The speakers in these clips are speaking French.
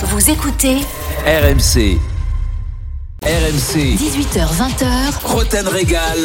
Vous écoutez RMC. RMC. 18h20h, Roten Régal.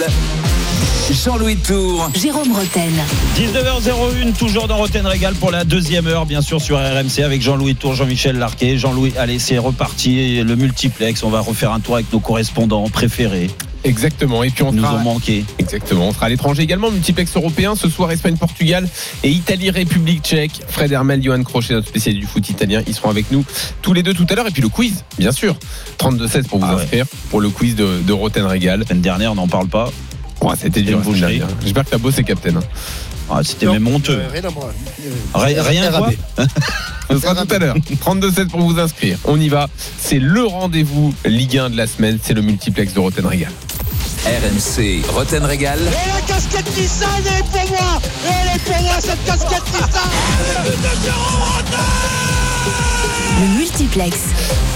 Jean-Louis Tour. Jérôme Roten. 19h01, toujours dans Roten Régal pour la deuxième heure, bien sûr, sur RMC avec Jean-Louis Tour, Jean-Michel Larquet. Jean-Louis, allez, c'est reparti, le multiplex. On va refaire un tour avec nos correspondants préférés. Exactement. Et puis on nous sera, ont manqué. exactement. On sera à l'étranger également, multiplex européen. Ce soir, Espagne, Portugal et Italie, République tchèque. Fred Hermel, Johan Crochet, notre spécialiste du foot italien. Ils seront avec nous tous les deux tout à l'heure. Et puis le quiz, bien sûr. 32-16 pour vous Ah ouais. inscrire pour le quiz de, de Roten Régal. La semaine dernière, on n'en parle pas. Ouais, C'était dur. J'espère que t'as bossé, Captain. Ah, C'était même honteux. rien à moi. Rien, Ce sera tout à l'heure. 32-16 pour vous inscrire. On y va. C'est le rendez-vous Ligue 1 de la semaine. C'est le multiplex de Roten Régal. RMC. Roten Régal. Et la casquette Nissan, elle est pour moi Elle est pour moi, cette casquette Nissan Le multiplex.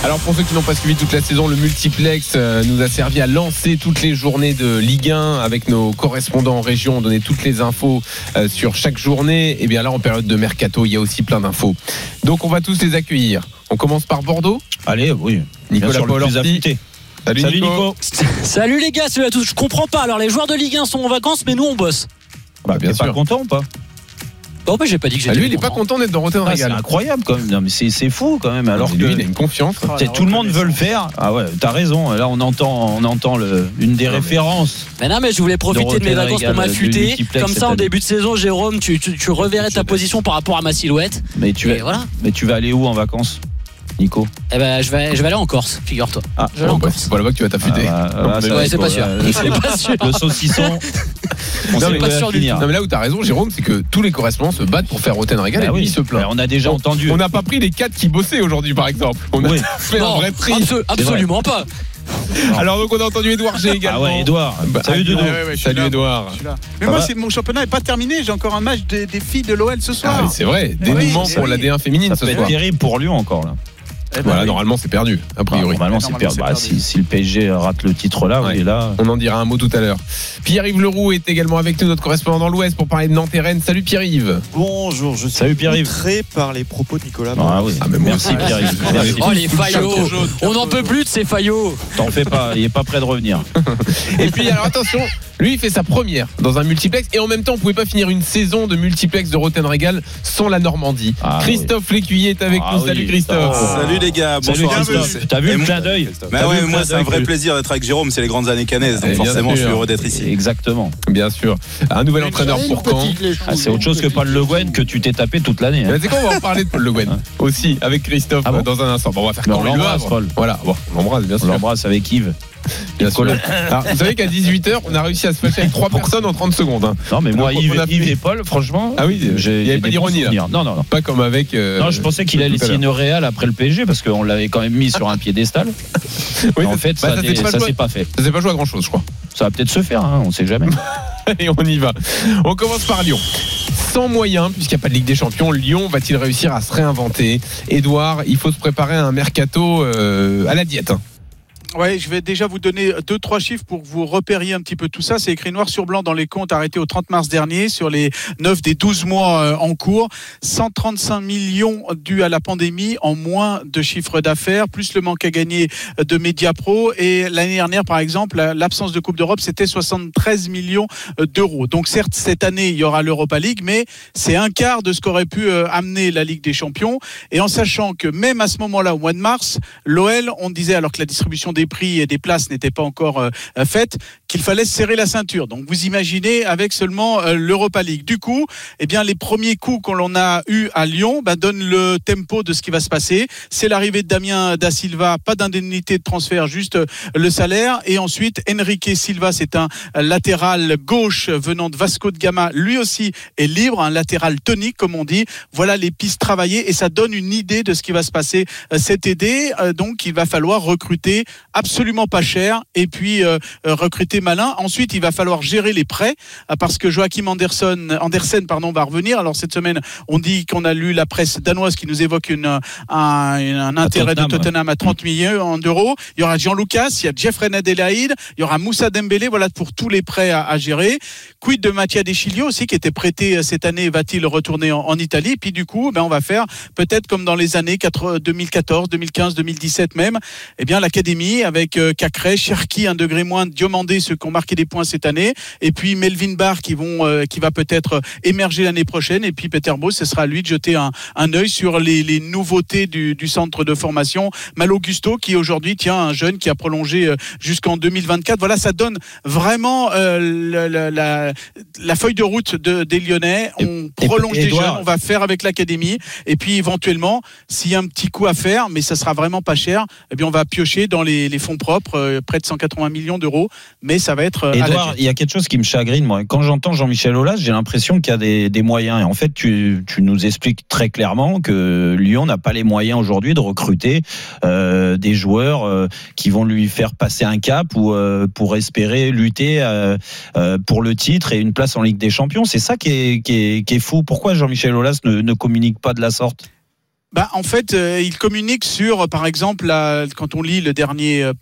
Alors pour ceux qui n'ont pas suivi toute la saison, le multiplex euh, nous a servi à lancer toutes les journées de Ligue 1 avec nos correspondants en région, on donnait toutes les infos euh, sur chaque journée. Et bien là en période de mercato, il y a aussi plein d'infos. Donc on va tous les accueillir. On commence par Bordeaux. Allez, oui. Bien Nicolas sûr, le plus Paul-Orti. affûté. Salut, Salut Nico. Nico. Salut les gars, salut à tous. Je comprends pas. Alors les joueurs de Ligue 1 sont en vacances, mais nous on bosse. Bah bien T'es pas sûr. content ou pas? Non, mais j'ai pas dit que Ah, j'étais. lui il est pas content d'être dans Rotten Ah, C'est incroyable quand même. Non, mais c'est c'est fou quand même. Alors lui que il a une confiance. t'sais, tout le monde veut le faire. Ah ouais, t'as raison. Là, on entend, on entend le, une des Non, références. Mais non, mais je voulais profiter de mes Rotten vacances pour m'affûter. Comme ça, en année. début de saison, Jérôme, tu, tu, tu reverrais ta position par rapport à ma silhouette. Mais tu, Et vas, voilà. mais tu vas aller où en vacances, Nico Eh ben, je vais, je vais aller en Corse, figure-toi. Ah, Je vais aller en bah, Corse. c'est pas là-bas que tu vas t'affûter. Ah, bah, ouais, c'est être pas sûr. C'est pas sûr. le saucisson. On Non, mais pas sûr du finir. Non mais là où t'as raison Jérôme, c'est que tous les correspondants se battent pour faire Rotten Régal Bah et lui oui. il se plaint. Bah, on a déjà entendu. On n'a pas pris les quatre qui bossaient aujourd'hui par exemple. On a Oui. fait un Non, vrai tri. abso- absolument pas. Alors donc on a entendu Edouard G également. Ah ouais, Edouard. Bah, Salut Edouard. Ouais, ouais, Salut là. Edouard. Mais Ça moi, mon championnat n'est pas terminé. J'ai encore un match des, des filles de l'OL ce Ah, soir. c'est vrai, dénouement oui, pour la D1 féminine Ça ce peut être soir. terrible pour Lyon encore là. Eh ben Voilà, oui. normalement c'est perdu, a Bah, priori. normalement, c'est Normalement, perdu. c'est Bah, perdu. si, si le PSG rate le titre là, Ouais. oui, là. On en dira un mot tout à l'heure. Pierre-Yves Leroux est également avec nous, notre correspondant dans l'Ouest, pour parler de Nantes et Rennes. Salut Pierre-Yves. Bonjour, je suis Salut, Pierre-Yves. outré par les propos de Nicolas. Ah oui. Ah, mais moi Merci. Pierre-Yves. Oh, les faillots. On n'en peut plus de ces faillots. T'en fais pas, il est pas prêt de revenir. Et puis alors attention, lui il fait sa première dans un multiplex et en même temps on pouvait pas finir une saison de multiplex de Rotten Régal sans la Normandie. Ah, Christophe Lécuyer est avec Ah nous. oui. Salut Christophe. Ah. Salut les gars, bonsoir à Christophe. tous. T'as vu le clin d'œil vu ouais, moi c'est un vrai plaisir d'être avec Jérôme, c'est les grandes années canaises, Eh donc bien forcément je suis heureux d'être ici. Exactement. Bien sûr. Un nouvel entraîneur pour Caen. Ah, c'est autre chose que Paul Le Guen que tu t'es tapé toute l'année. hein. C'est quoi on va en parler de Paul Le Guen aussi avec Christophe Ah dans un instant. On va faire quand on. Voilà, on l'embrasse bien On sûr. l'embrasse avec Yves. Bien sûr. Alors, vous savez qu'à 18h, on a réussi à se fâcher avec trois personnes en 30 secondes. hein. Non, mais moi, Donc, Yves, on a Yves fait- et Paul, franchement. Ah oui, j'ai- il y avait pas d'ironie, là. Non, non, non. Pas comme avec. euh, Non, je pensais qu'il allait signer le Real après le PSG parce qu'on l'avait quand même mis sur un piédestal. Oui, en fait, bah, ça s'est pas fait. ça s'est pas joué à grand chose, je crois. Ça va peut-être se faire, hein, on sait jamais. Et on y va. On commence par Lyon. Sans moyens, puisqu'il n'y a pas de Ligue des Champions, Lyon va-t-il réussir à se réinventer? Edouard, il faut se préparer à un mercato euh, à la diète. hein. Ouais, je vais déjà vous donner deux, trois chiffres pour que vous repériez un petit peu tout ça. C'est écrit noir sur blanc dans les comptes arrêtés au 30 mars dernier sur les 9 des 12 mois euh, en cours. 135 millions dus à la pandémie en moins de chiffre d'affaires, plus le manque à gagner de Mediapro. Et l'année dernière, par exemple, la- l'absence de Coupe d'Europe, c'était 73 millions euh, d'euros. Donc certes, cette année, il y aura l'Europa League, mais c'est un quart de ce qu'aurait pu euh, amener la Ligue des Champions. Et en sachant que même à ce moment-là, au mois de mars, l'OL, on disait, alors que la distribution des prix et des places n'était pas encore euh, faite, qu'il fallait serrer la ceinture. Donc vous imaginez avec seulement euh, l'Europa League. Du coup, eh bien les premiers coups qu'on a eu à Lyon bah, donnent le tempo de ce qui va se passer. C'est l'arrivée de Damien da Silva, pas d'indemnité de transfert, juste euh, le salaire. Et ensuite, Enrique Silva, c'est un latéral gauche venant de Vasco de Gama, lui aussi est libre, un latéral tonique comme on dit. Voilà les pistes travaillées et ça donne une idée de ce qui va se passer euh, cet été. Euh, Donc il va falloir recruter absolument pas cher et puis euh, euh, recruter malin. Ensuite, il va falloir gérer les prêts euh, parce que Joachim Anderson, Andersen pardon, va revenir. Alors cette semaine, on dit qu'on a lu la presse danoise qui nous évoque une, un, un intérêt Tottenham, de Tottenham à 30 millions d'euros. Il y aura Jean Lucas, il y a Jeffrey Adelaide, il y aura Moussa Dembélé. Voilà pour tous les prêts à, à gérer. Quid de Mattia Deschilio aussi qui était prêté euh, cette année, va-t-il retourner en, en Italie? Puis du coup, ben on va faire peut-être comme dans les années 4 2014, 2015, 2017 même, eh bien l'académie avec euh, Cacré, Cherki, un degré moins, Diomandé, ceux qui ont marqué des points cette année, et puis Melvin Barr qui vont, euh, qui va peut-être émerger l'année prochaine, et puis Peter Beau, ce sera à lui de jeter un, un œil sur les, les nouveautés du, du centre de formation. Malo Gusto qui aujourd'hui tient un jeune qui a prolongé euh, jusqu'en 2024. Voilà, ça donne vraiment euh, la, la- la- la feuille de route de, des Lyonnais. On et- prolonge des Edouard- jeunes, on va faire avec l'académie, et puis éventuellement, s'il y a un petit coup à faire, mais ça sera vraiment pas cher, eh bien on va piocher dans les, les fonds propres, euh, près de 180 millions d'euros, mais ça va être euh, Edouard, dure. il y a quelque chose qui me chagrine, moi. Quand j'entends Jean-Michel Aulas, j'ai l'impression qu'il y a des, des moyens. Et en fait, tu, tu nous expliques très clairement que Lyon n'a pas les moyens aujourd'hui de recruter euh, des joueurs euh, qui vont lui faire passer un cap ou euh, pour espérer lutter euh, euh, pour le titre et une place en Ligue des Champions. C'est ça qui est, qui est, qui est fou. Pourquoi Jean-Michel Aulas ne, ne communique pas de la sorte? Bah, en fait, euh, il communique sur, par exemple, la- quand on lit le dernier, euh,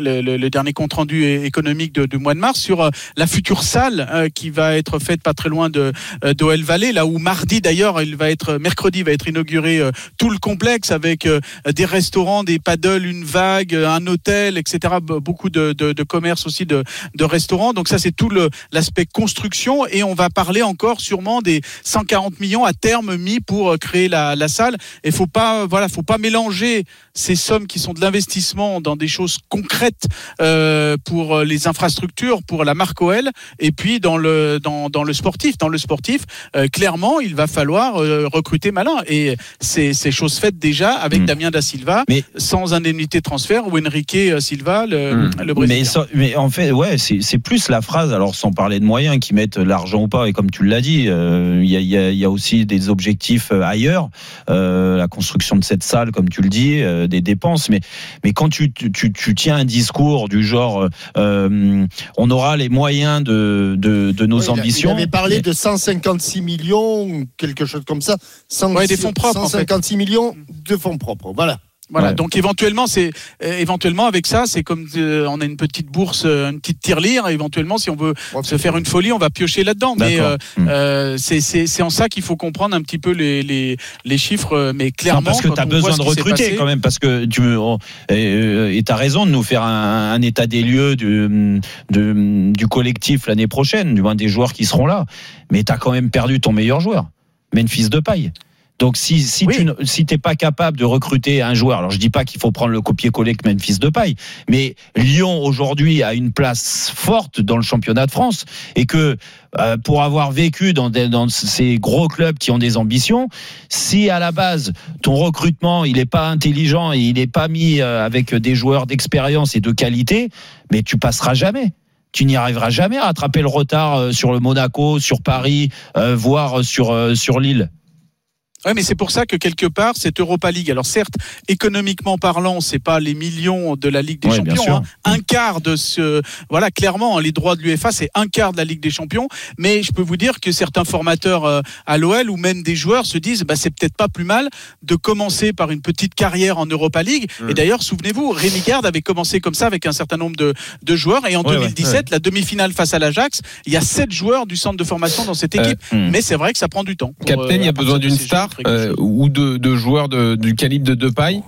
le, le- le dernier compte rendu économique du mois de mars, sur euh, la future salle euh, qui va être faite pas très loin de euh, d'OL Valley, là où mardi d'ailleurs, il va être mercredi va être inauguré tout le complexe avec des restaurants, des paddles, une vague, un hôtel, etc. Be- Beaucoup de, de, de commerces aussi de, de restaurants. Donc ça, c'est tout l'aspect construction et on va parler encore sûrement des 140 millions à terme mis pour créer la, la salle. Pas, voilà, faut pas mélanger ces sommes qui sont de l'investissement dans des choses concrètes euh, pour les infrastructures, pour la marque OL, et puis dans le dans, dans le sportif. Dans le sportif, euh, clairement, il va falloir euh, recruter malin. Et c'est c'est chose faite déjà avec Mm. Damien da Silva, Mais- sans indemnité de transfert, ou Enrique Silva, le, Mm. le Brésilien. Mais, ça- mais en fait, ouais, c'est c'est plus la phrase, alors sans parler de moyens, qui mettent l'argent ou pas. Et comme tu l'as dit, euh, il y, a, y a- y a aussi des objectifs euh, ailleurs. Euh, la construction de cette salle, comme tu le dis, euh, des dépenses. Mais, mais quand tu, tu, tu- tu tiens un discours du genre euh, on aura les moyens de, de, de nos ambitions. Il avait parlé de 156 millions, quelque chose comme ça. 100 Ouais, des fonds propres, en fait. 156 millions de fonds propres. Voilà. Voilà, Ouais. donc éventuellement, c'est euh, éventuellement avec ça, c'est comme euh, on a une petite bourse, euh, une petite tirelire. Éventuellement, si on veut se faire une folie, on va piocher là-dedans. Mais euh, Hmm. c'est en ça qu'il faut comprendre un petit peu les les, les chiffres. Mais Non, clairement, parce que tu as besoin de recruter passé- quand même, parce que tu on- euh, et tu as raison de nous faire un, un état des lieux du, de- du collectif l'année prochaine, du moins des joueurs qui seront là. Mais tu as quand même perdu ton meilleur joueur, Memphis de paille. Donc si, si Oui. tu ne- si t'es pas capable de recruter un joueur, alors je dis pas qu'il faut prendre le copier-coller que Memphis de paille, mais Lyon aujourd'hui a une place forte dans le championnat de France et que euh, pour avoir vécu dans, des- dans ces gros clubs qui ont des ambitions, si à la base ton recrutement il n'est pas intelligent et il n'est pas mis euh, avec des joueurs d'expérience et de qualité, mais tu passeras jamais. Tu n'y arriveras jamais à rattraper le retard euh, sur le Monaco, sur Paris, euh, voire sur, euh, sur Lille. Ouais, mais c'est pour ça que quelque part cette Europa League, alors certes économiquement parlant, c'est pas les millions de la Ligue des Champions, hein. un quart de ce, voilà clairement hein, les droits de l'UEFA c'est un quart de la Ligue des Champions, mais je peux vous dire que certains formateurs euh, à l'OL ou même des joueurs se disent bah c'est peut-être pas plus mal de commencer par une petite carrière en Europa League. Mmh. Et d'ailleurs souvenez-vous, Rémi Garde avait commencé comme ça avec un certain nombre de, de joueurs et en Ouais, ouais, 2017 la demi-finale face à l'Ajax, il y a sept joueurs du centre de formation dans cette Euh, équipe, hmm. mais c'est vrai que ça prend du temps. Captain, il y euh, a besoin d'une star euh, ou de, de joueurs de- du calibre de Depay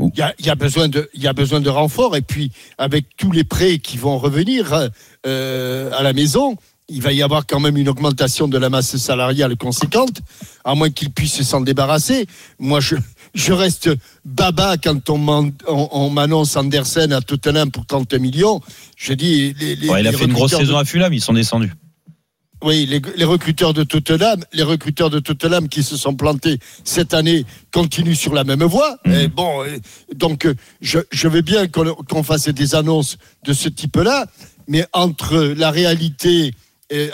Il y a, il y a besoin de, il y a besoin de renfort et puis avec tous les prêts qui vont revenir euh, à la maison, il va y avoir quand même une augmentation de la masse salariale conséquente, à moins qu'ils puissent s'en débarrasser. Moi, je, je reste baba quand on m'en- on on m'annonce Andersen à Tottenham pour 30 millions. Je dis, les, les- Ouais, il a les fait une grosse de- saison à Fulham, ils sont descendus. Oui, les, les recruteurs de Tottenham, les recruteurs de Tottenham qui se sont plantés cette année continuent sur la même voie. Mhm. Et bon, donc je, je veux bien qu'on fasse des annonces de ce type-là, mais entre la réalité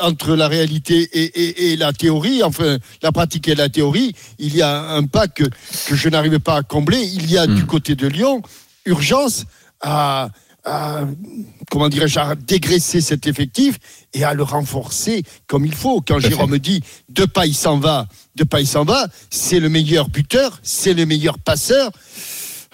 entre la réalité et, et- et la théorie, enfin la pratique et la théorie, il y a un pas que, que je n'arrive pas à combler. Il y a Mhm. du côté de Lyon urgence à, à, comment dirais-je, à dégraisser cet effectif et à le renforcer comme il faut. Quand Jérôme dit Depay s'en va, Depay s'en va, c'est le meilleur buteur, c'est le meilleur passeur.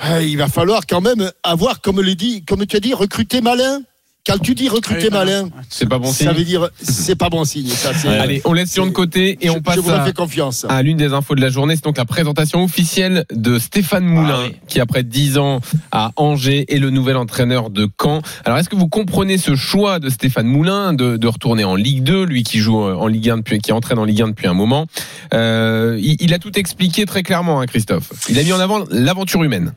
Euh, il va falloir quand même avoir, comme le dit, comme tu as dit, recruter malin. Quand tu dis recruter Oui, malin, C'est pas bon signe. ça veut dire c'est pas bon signe. Ça, Allez, on laisse Lyon de côté et je, on passe je vous à, fais confiance. à l'une des infos de la journée. C'est donc la présentation officielle de Stéphane Moulin, Ah oui. qui après 10 ans à Angers est le nouvel entraîneur de Caen. Alors, est-ce que vous comprenez ce choix de Stéphane Moulin de, de retourner en Ligue 2, lui qui joue en Ligue 1 depuis, qui entraîne en Ligue 1 depuis un moment? Euh, il, il a tout expliqué très clairement, hein, Christophe. Il a mis en avant l'aventure humaine.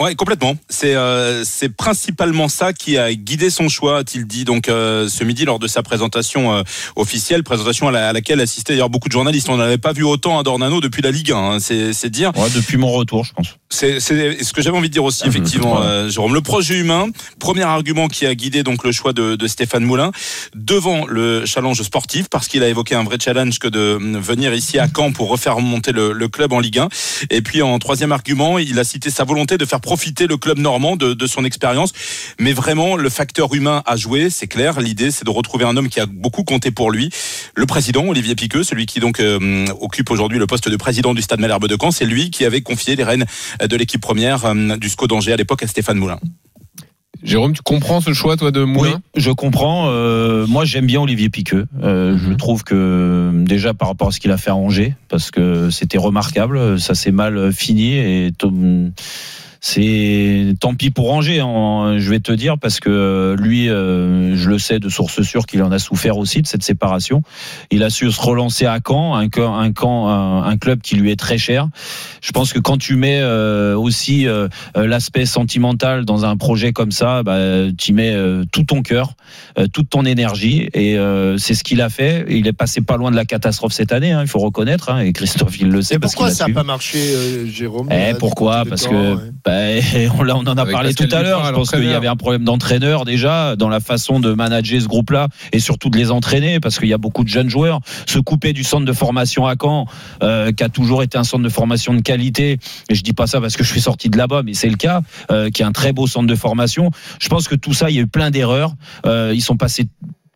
Ouais, complètement. C'est euh, c'est principalement ça qui a guidé son choix, a-t-il dit donc euh, ce midi lors de sa présentation euh, officielle, présentation à, la- à laquelle assistaient d'ailleurs beaucoup de journalistes. On n'avait pas vu autant à Dornano depuis la Ligue 1, hein, c'est dire. Ouais, depuis mon retour, je pense. C'est ce que j'avais envie de dire aussi, effectivement, Voilà. euh, Jérôme. Le projet humain, premier argument qui a guidé donc le choix de, de Stéphane Moulin, devant le challenge sportif, parce qu'il a évoqué un vrai challenge que de venir ici à Caen pour refaire remonter le, le club en Ligue 1. Et puis en troisième argument, il a cité sa volonté de faire profiter le club normand de, de son expérience. Mais vraiment, le facteur humain a joué, c'est clair. L'idée, c'est de retrouver un homme qui a beaucoup compté pour lui. Le président, Olivier Piqueux, celui qui donc euh, occupe aujourd'hui le poste de président du Stade Malherbe de Caen, c'est lui qui avait confié les rênes de l'équipe première euh, du SCO d'Angers à l'époque à Stéphane Moulin. Jérôme, tu comprends ce choix, toi, de Oui, Moulin je comprends. Euh, moi, j'aime bien Olivier Piqueux. Euh, Je Mhm. trouve que déjà par rapport à ce qu'il a fait à Angers, parce que c'était remarquable, ça s'est mal fini et tom- c'est tant pis pour Angers. en- je vais te dire parce que lui, euh, je le sais de source sûre qu'il en a souffert aussi de cette séparation. Il a su se relancer à Caen, un, camp- un, un, un club qui lui est très cher. Je pense que quand tu mets euh, aussi euh, euh, l'aspect sentimental dans un projet comme ça, bah, tu y mets euh, tout ton cœur, euh, toute ton énergie, et euh, c'est ce qu'il a fait. Il est passé pas loin de la catastrophe cette année, hein, il faut reconnaître, hein, et Christophe il le sait parce qu'il Pourquoi ça n'a pas marché, euh, Jérôme Eh, euh, pourquoi? Parce temps, que ouais. bah, on, l'a- on en a Avec parlé tout à l'heure. Je pense qu'il y avait un problème d'entraîneur déjà dans la façon de manager ce groupe-là et surtout de les entraîner parce qu'il y a beaucoup de jeunes joueurs. Se couper du centre de formation à Caen, euh, qui a toujours été un centre de formation de qualité. Et je dis pas ça parce que je suis sorti de là-bas, mais c'est le cas, euh, qui est un très beau centre de formation. Je pense que tout ça, il y a eu plein d'erreurs. Euh, ils sont passés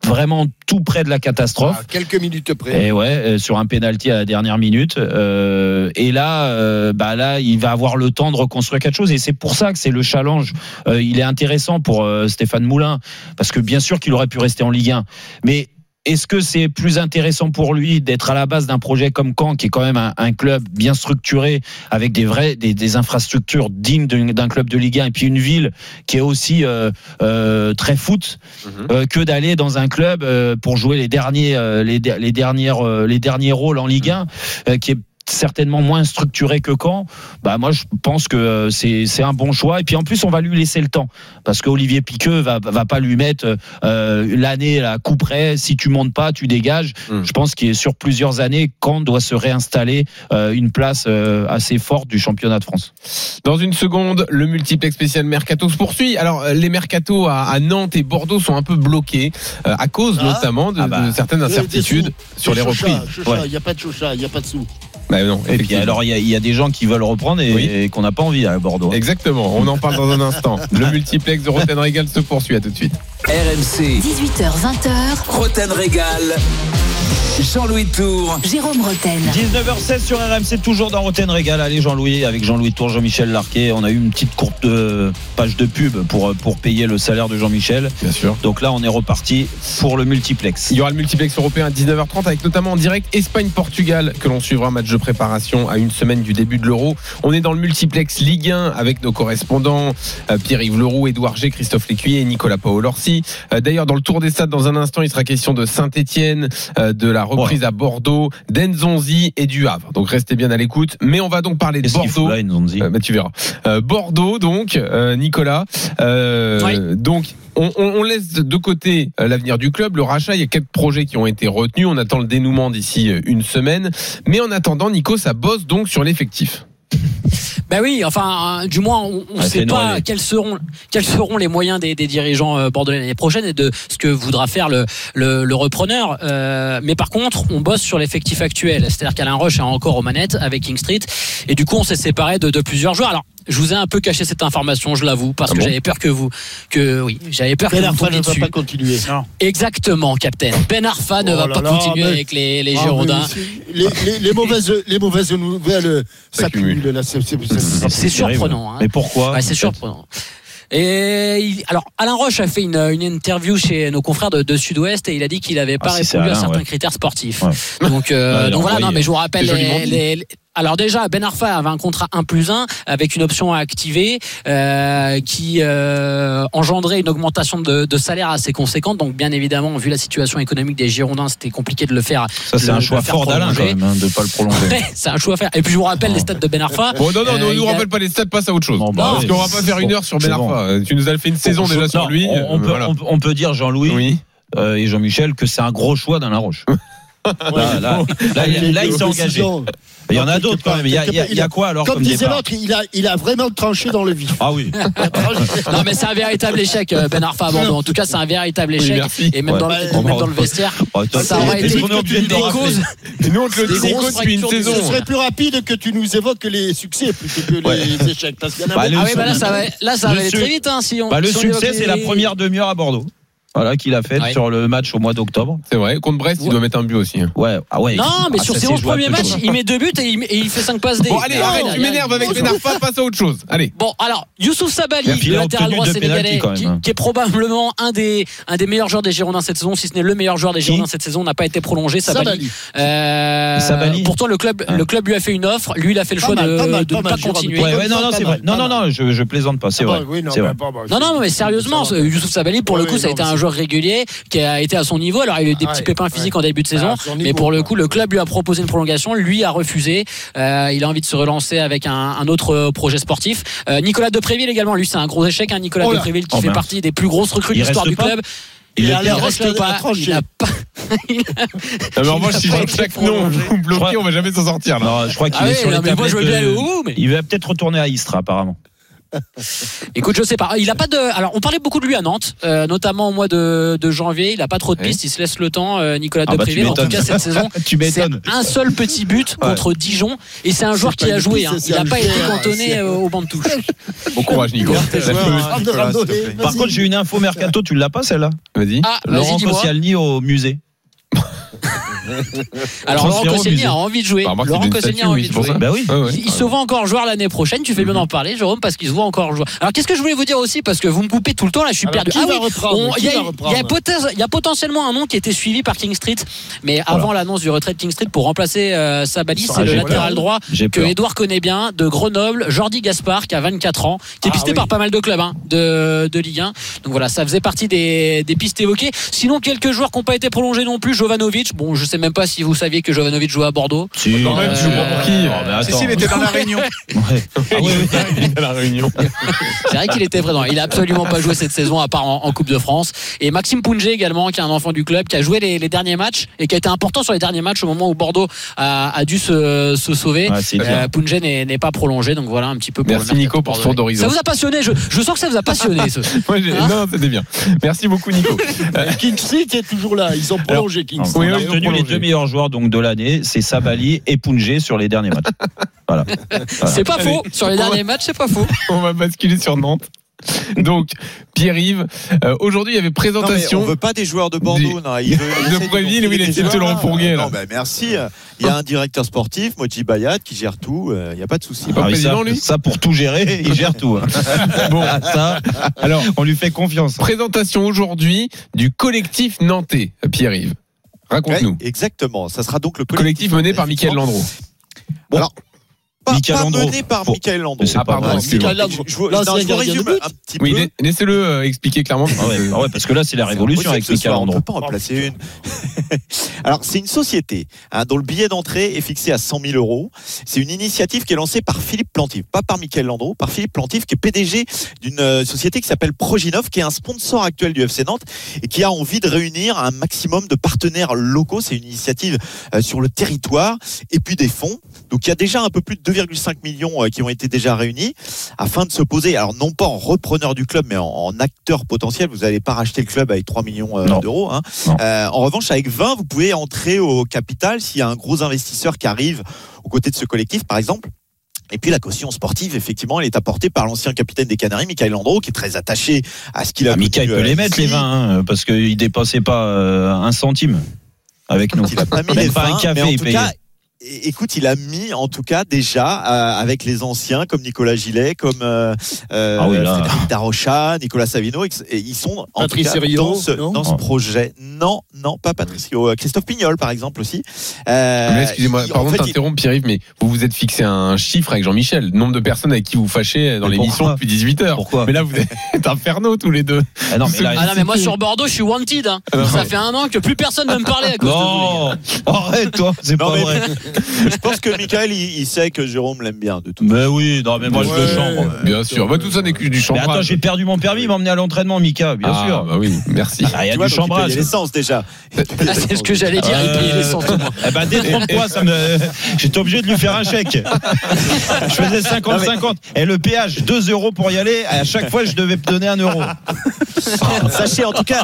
vraiment tout près de la catastrophe. À quelques minutes près. Et ouais, euh, sur un penalty à la dernière minute. Euh, et là, euh, bah là, il va avoir le temps de reconstruire quelque chose. Et c'est pour ça que c'est le challenge. Euh, il est intéressant pour Stéphane Moulin, parce que bien sûr qu'il aurait pu rester en Ligue 1, mais est-ce que c'est plus intéressant pour lui d'être à la base d'un projet comme Caen, qui est quand même un, un club bien structuré, avec des vrais, des, des infrastructures dignes d'un club de Ligue 1, et puis une ville qui est aussi euh, euh, très foot, Mhm. euh, que d'aller dans un club euh, pour jouer les derniers, euh, les, der- les dernières, euh, les derniers rôles en Ligue 1, euh, qui est certainement moins structuré que Caen, bah moi je pense que euh, c'est c'est un bon choix et puis en plus on va lui laisser le temps parce que Olivier Piqueux va va pas lui mettre euh, l'année la coup près si tu montes pas tu dégages Mm. je pense qu'il est sur plusieurs années Caen doit se réinstaller euh, une place euh, assez forte du championnat de France Dans une seconde, le multiplex spécial Mercato se poursuit. Alors, euh, les mercatos à, à Nantes et Bordeaux sont un peu bloqués euh, à cause Ah. notamment de, Ah bah. de certaines Euh, des incertitudes sous. sur les reprises. chouchas, Ouais. Il n'y a pas de choucha, il n'y a pas de sous. Bah non, et puis alors il y a, il y a des gens qui veulent reprendre et, Oui. et qu'on n'a pas envie à Bordeaux hein. Exactement, on en parle dans un instant. Le multiplex de Roten Régal se poursuit, à tout de suite. RMC, 18h20h, Roten Régal. Jean-Louis Tour. Jérôme Roten. 19h16 sur RMC, toujours dans Roten Régal. Allez, Jean-Louis, avec Jean-Louis Tour, Jean-Michel Larquet. On a eu une petite courte euh, page de pub pour, euh, pour payer le salaire de Jean-Michel. Bien sûr. Donc là, on est reparti pour le multiplex. Il y aura le multiplex européen à 19h30 avec notamment en direct Espagne-Portugal que l'on suivra match de préparation à une semaine du début de l'Euro. On est dans le multiplex Ligue 1 avec nos correspondants euh, Pierre-Yves Leroux, Édouard G, Christophe Lécuyer et Nicolas Paolo-Orsi. Euh, D'ailleurs, dans le tour des stades, dans un instant, il sera question de Saint-Etienne, de la reprise à Bordeaux, d'Enzonzi et du Havre. Donc restez bien à l'écoute. Mais on va donc parler de Bordeaux. là, Euh, bah, tu verras. Euh, Bordeaux, donc, euh, Nicolas. Euh, Oui. Donc, on, on- on laisse de côté l'avenir du club, le rachat. Il y a quelques projets qui ont été retenus. On attend le dénouement d'ici une semaine. Mais en attendant, Nico, ça bosse donc sur l'effectif. Ben oui, enfin, euh, du moins, on ne Ouais, sait pas quels seront, quels seront les moyens des, des dirigeants euh, bordelais l'année prochaine et de ce que voudra faire le, le, le repreneur. Euh, mais par contre, on bosse sur l'effectif actuel. C'est-à-dire qu'Alain Roche est encore aux manettes avec King Street. Et du coup, on s'est séparé de, de plusieurs joueurs. Alors, je vous ai un peu caché cette information, je l'avoue, parce Ah que bon j'avais peur que vous, que oui, j'avais peur que Ben vous Arfa tombiez ne va dessus. pas continuer. Exactement, Captain. Ben Arfa ne Oh va là pas là, continuer mais- avec les, les Ah, Girondins. Les, les- les mauvaises, les mauvaises nouvelles S'accumulent. c'est- surprenant. hein. Mais pourquoi c'est surprenant. Et il- alors, Alain Roche a fait une, une interview chez nos confrères de, de Sud-Ouest et il a dit qu'il n'avait pas Ah, c'est répondu à certains ouais. critères sportifs. Ouais. Donc, euh, donc voilà, non, mais je vous rappelle les- alors déjà, Ben Arfa avait un contrat 1 plus 1 avec une option à activer euh, qui euh, engendrait une augmentation de, de salaire assez conséquente. Donc bien évidemment, vu la situation économique des Girondins, c'était compliqué de le faire. Ça, c'est un choix fort d'Alain quand même, hein, de ne pas le prolonger. Ouais, c'est un choix à faire. Et puis je vous rappelle les stats de Ben Arfa. Bon, non, non, Euh, ne nous il a- rappelle pas les stats, passe à autre chose. Bon, bah, Parce qu'on va pas faire une heure sur Ben bon. Arfa. Tu nous as fait une saison déjà sur Non, lui. On, on euh, peut, voilà. on, on peut dire, Jean-Louis Oui. euh, et Jean-Michel, que c'est un gros choix d'Alain Roche. Là, là, là, là, il s'est engagé. décisions. Il y en a d'autres quand même. Il y a, il y a- il y a quoi alors Comme comme disait l'autre, il a, il a vraiment tranché dans le vif. Ah oui. Non mais c'est un véritable échec euh, Ben Arfa à Bordeaux. En tout cas c'est un véritable Oui, échec. merci. et même, Ouais. dans, le, même dans le vestiaire, Oh, toi, ça aurait été de des causes. Nous, on te le Des dit depuis une saison. Ce serait plus rapide que tu nous évoques les succès plutôt que Ouais. les échecs. Parce qu'il y en a Bah, Ah oui bah là ça va, aller très vite hein, si on. Bah, le on succès, c'est la première demi-heure à Bordeaux. Voilà, qu'il a fait Ouais. sur le match au mois d'octobre. C'est vrai. Contre Brest, il Ouais. doit mettre un but aussi. hein. Ouais, ah ouais. Non mais Ah, sur ses c'est 11 jouable, premiers matchs, chose. il met deux buts et il, et il fait 5 passes D. Bon, allez, Non, arrête, il tu m'énerves avec Ben Arfa, passe à autre chose. Allez. Bon, alors, Youssouf Sabali, Il le latéral droit sénégalais, qui, hein. qui est probablement un des, un des meilleurs joueurs des Girondins cette saison, si ce n'est le meilleur joueur des Qui Girondins cette saison, n'a pas été prolongé. Sabali. Sabali. Euh, Sabali Pourtant, le club, Ouais. le club lui a fait une offre. Lui, il a fait le Pas choix de, pas pas ne pas continuer. Non, non, Pas c'est mal, vrai. Non, pas non, mal. non, je, plaisante pas, c'est Ah vrai. bah, non, vrai. Non, non, mais sérieusement, va. Youssouf Sabali, pour le coup, ça a été un c'est- joueur régulier qui a été à son niveau. Alors, il a eu des Ah petits ouais, pépins physiques ouais. en début de saison, à son mais pour le coup, le club lui a proposé une prolongation. Lui a refusé. Euh, il a envie de se relancer avec un, un autre euh, projet sportif. Euh, Nicolas Depréville également, lui, c'est un gros échec. hein, Nicolas Oh. Depréville qui Oh fait partie des plus grosses recrues de l'histoire du club. Il a l'air reste pas. Il a pas. Ah, Il a si pas sur été chaque nom, bloquez, on va jamais s'en sortir. là. Non, je crois qu'il Ah est oui, sur non, les mais moi je veux bien tablettes aller de- au mais Il va peut-être retourner à Istres, apparemment. écoute, je sais pas. Il a pas de. Alors, on parlait beaucoup de lui à Nantes, euh, notamment au mois de, de janvier. Il a pas trop de Oui. pistes. Il se laisse le temps, euh, Nicolas Ah bah. En tout cas, cette saison, tu c'est m'étonnes. un seul petit but contre Dijon. Et c'est un joueur qui a joué. piste, hein. Il n'a pas été cantonné euh, au banc de touche. Bon courage, Nico. Hein. Par contre, j'ai une info mercato, tu l'as pas celle-là? Vas-y. Ah, vas-y, Laurent. Koscielny au musée. Alors, Laurent Koscielny a envie de jouer. Bah, Laurent Koscielny a envie de jouer. Bah oui. Ouais, ouais. Il se voit encore joueur l'année prochaine. Tu fais bien d'en parler, Jérôme, parce qu'il se voit encore joueur. Alors, qu'est-ce que je voulais vous dire aussi Parce que vous me coupez tout le temps, là, je suis Alors, perdu. Ah oui, il y, a- va il y a reprendre poten- il y a potentiellement un nom qui a été suivi par King Street, mais avant l'annonce du retrait de King Street pour remplacer euh, Sabali, Ah, c'est le latéral droit que. Edouard connaît bien, de Grenoble, Jordi Gaspard, qui a 24 ans, qui est Ah, pisté par pas mal de clubs hein, de, Ligue 1. Donc voilà, ça faisait partie des, des pistes évoquées. Sinon, quelques joueurs qui n'ont pas été prolongés non plus. Jovanovic, bon, je sais même pas si vous saviez que Jovanovic jouait à Bordeaux. Si. Quand même, tu Euh, vois pour qui Non, mais Si, attends. si, il était dans la réunion. Ouais. Ah oui, oui. à la réunion. C'est vrai qu'il était présent. Il a absolument pas joué cette saison à part en, en Coupe de France. Et Maxime Punge également, qui est un enfant du club, qui a joué les, les derniers matchs et qui a été important sur les derniers matchs au moment où Bordeaux a, a dû se, se sauver. C'est Euh. Punge n'est pas prolongé, donc voilà un petit peu pour Merci Nico pour ce d'horizon. Ça vous a passionné je, je sens que ça vous a passionné. Ce. Moi, Hein non, c'était bien. Merci beaucoup, Nico. Euh, King Street est toujours là. Ils ont prolongé King On Street. Oui, a oui, ils ont retenu les prolongé. Deux meilleurs joueurs donc de l'année, c'est Sabali et Pungé sur les derniers matchs. Voilà. C'est pas Allez. faux. Sur les derniers matchs, c'est pas faux. on va basculer sur Nantes. Donc, Pierre-Yves, euh, aujourd'hui, il y avait Non, présentation. on veut pas des joueurs de Bordeaux. Non. Il veut, il De Préville, oui, il filer essaie des de te le joueurs, refourguer, là. Non, ben, merci. Il y a un directeur sportif, Moji Bayat, qui gère tout. euh, Il n'y a pas de souci. pas Ah ça, lui ça, pour tout gérer, il gère tout. hein. Bon, Ah, ça, alors, on lui fait confiance. présentation aujourd'hui du collectif nantais, Pierre-Yves. Raconte-nous. Ouais, exactement. Ça sera donc le Collectif mené par Mickaël Landreau. Bon, Alors, pas, pas Landreau. mené par Pour- Michael Landreau. Ah, pas pardon. Michael Landreau. Je, vous- L'ancien non, je vous résume un petit Oui, peu. la- laissez-le euh, expliquer clairement. Ah ouais, ah ouais, parce que là, c'est la révolution C'est avec Michael soir, On Landreau. peut pas en placer une. Alors, c'est une société hein, dont le billet d'entrée est fixé à 100 000 euros. C'est une initiative qui est lancée par Philippe Plantif, pas par Michael Landreau, par Philippe Plantif, qui est PDG d'une euh, société qui s'appelle Proginov, qui est un sponsor actuel du FC Nantes et qui a envie de réunir un maximum de partenaires locaux. C'est une initiative euh, sur le territoire et puis des fonds. Donc, il y a déjà un peu plus de 2,5 millions euh, qui ont été déjà réunis afin de se poser, alors non pas en repreneur du club, mais en, en acteur potentiel. Vous n'allez pas racheter le club avec 3 millions euh, d'euros. hein. Euh, en revanche, avec 20, vous pouvez entrer au capital s'il y a un gros investisseur qui arrive aux côtés de ce collectif, par exemple. Et puis la caution sportive, effectivement, elle est apportée par l'ancien capitaine des Canaries, Michael Landreau, qui est très attaché à ce qu'il a Ah, connu, peut les mettre les ici. 20 hein, parce qu'il dépassait pas euh, un centime avec nous. Il a pas mis les pas un 20, café, mais en tout cas, écoute, il a mis en tout cas déjà euh, avec les anciens comme Nicolas Gilet, comme euh, euh, Ah oui, là. Frédéric Darocha, Nicolas Savino, et ils sont en tout cas Riot, dans ce, non dans ce Oh. projet. Non, non, pas Patricio, euh, Christophe Pignol par exemple aussi. Euh, Mais excusez-moi, pardon de t'interrompre, Pierre-Yves, mais vous vous êtes fixé un chiffre avec Jean-Michel, le nombre de personnes avec qui vous fâchez dans l'émission depuis 18 heures. Pourquoi Mais là, vous êtes inferno tous les deux. Ah non, mais là, Ah non, mais moi sur Bordeaux, je suis wanted. hein. non, Ça mais- fait un an que plus personne ne me parlait à cause de vous. non, arrête toi, c'est Non, pas vrai. je pense que Michael, il, il sait que Jérôme l'aime bien de tout. Mais oui, non, mais moi je le chambre. Bien sûr. Bah, tout ça n'est que du Mais chambrage. attends, j'ai perdu mon permis, il m'a emmené à l'entraînement, Mika, bien Ah, sûr. Bah oui, merci. Ah, Il y a Tu du il chambrage. payait l'essence déjà. Ah, C'est ce que j'allais dire, il paye l'essence moins. Eh ben, détrompe-toi, ça me... j'étais obligé de lui faire un chèque. Je faisais 50-50. Et le péage, 2 euros pour y aller. À chaque fois, je devais me donner 1 euro. sachez en tout cas,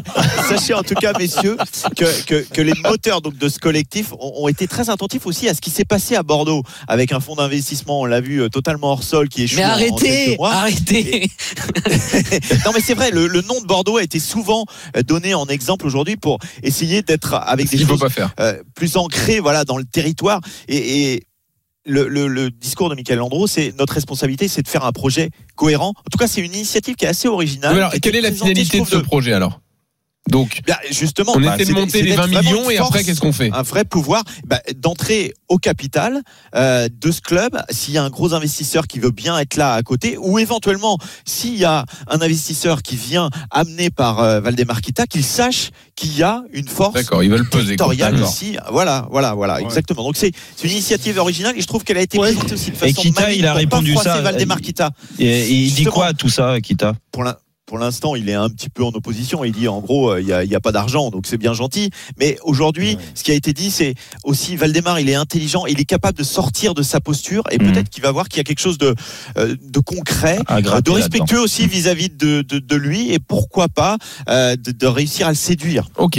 sachez en tout cas, messieurs, que, que, que les moteurs donc de ce collectif ont, ont été très attentifs aussi à ce qui s'est passé à Bordeaux avec un fonds d'investissement, on l'a vu, euh, totalement hors sol qui est Mais arrêtez, arrêtez. non mais c'est vrai, le, le nom de Bordeaux a été souvent euh, donné en exemple aujourd'hui pour essayer d'être avec Ce des choses pas faire. euh, plus ancrées voilà dans le territoire et, et le, le- le discours de Michael Landreau, c'est notre responsabilité, c'est de faire un projet cohérent. En tout cas, c'est une initiative qui est assez originale. Mais alors, quelle est la finalité de ce projet alors? Donc, Bah, justement, on bah, essaie de monter les d'être 20 vraiment millions et après, qu'est-ce qu'on fait un vrai pouvoir bah, d'entrer au capital euh, de ce club s'il y a un gros investisseur qui veut bien être là à côté ou éventuellement s'il y a un investisseur qui vient amené par euh, Valdemar Kita qu'il sache qu'il y a une force D'accord, ils veulent peser. ici voilà voilà voilà Ouais. exactement donc c'est une initiative originale et je trouve qu'elle a été Ouais. présentée aussi de Et façon Kita, maligne il a répondu ça. Valdemar Kita Et, et il dit quoi tout ça, Kita? Pour pour l'instant, il est un petit peu en opposition. Il dit en gros, euh, il n'y a, il y a pas d'argent, donc c'est bien gentil. Mais aujourd'hui, ce qui a été dit, c'est aussi Valdemar, il est intelligent, il est capable de sortir de sa posture et Mhm. peut-être qu'il va voir qu'il y a quelque chose de, euh, de concret, de respectueux aussi vis-à-vis de, de, de lui et pourquoi pas euh, de, de réussir à le séduire. Ok.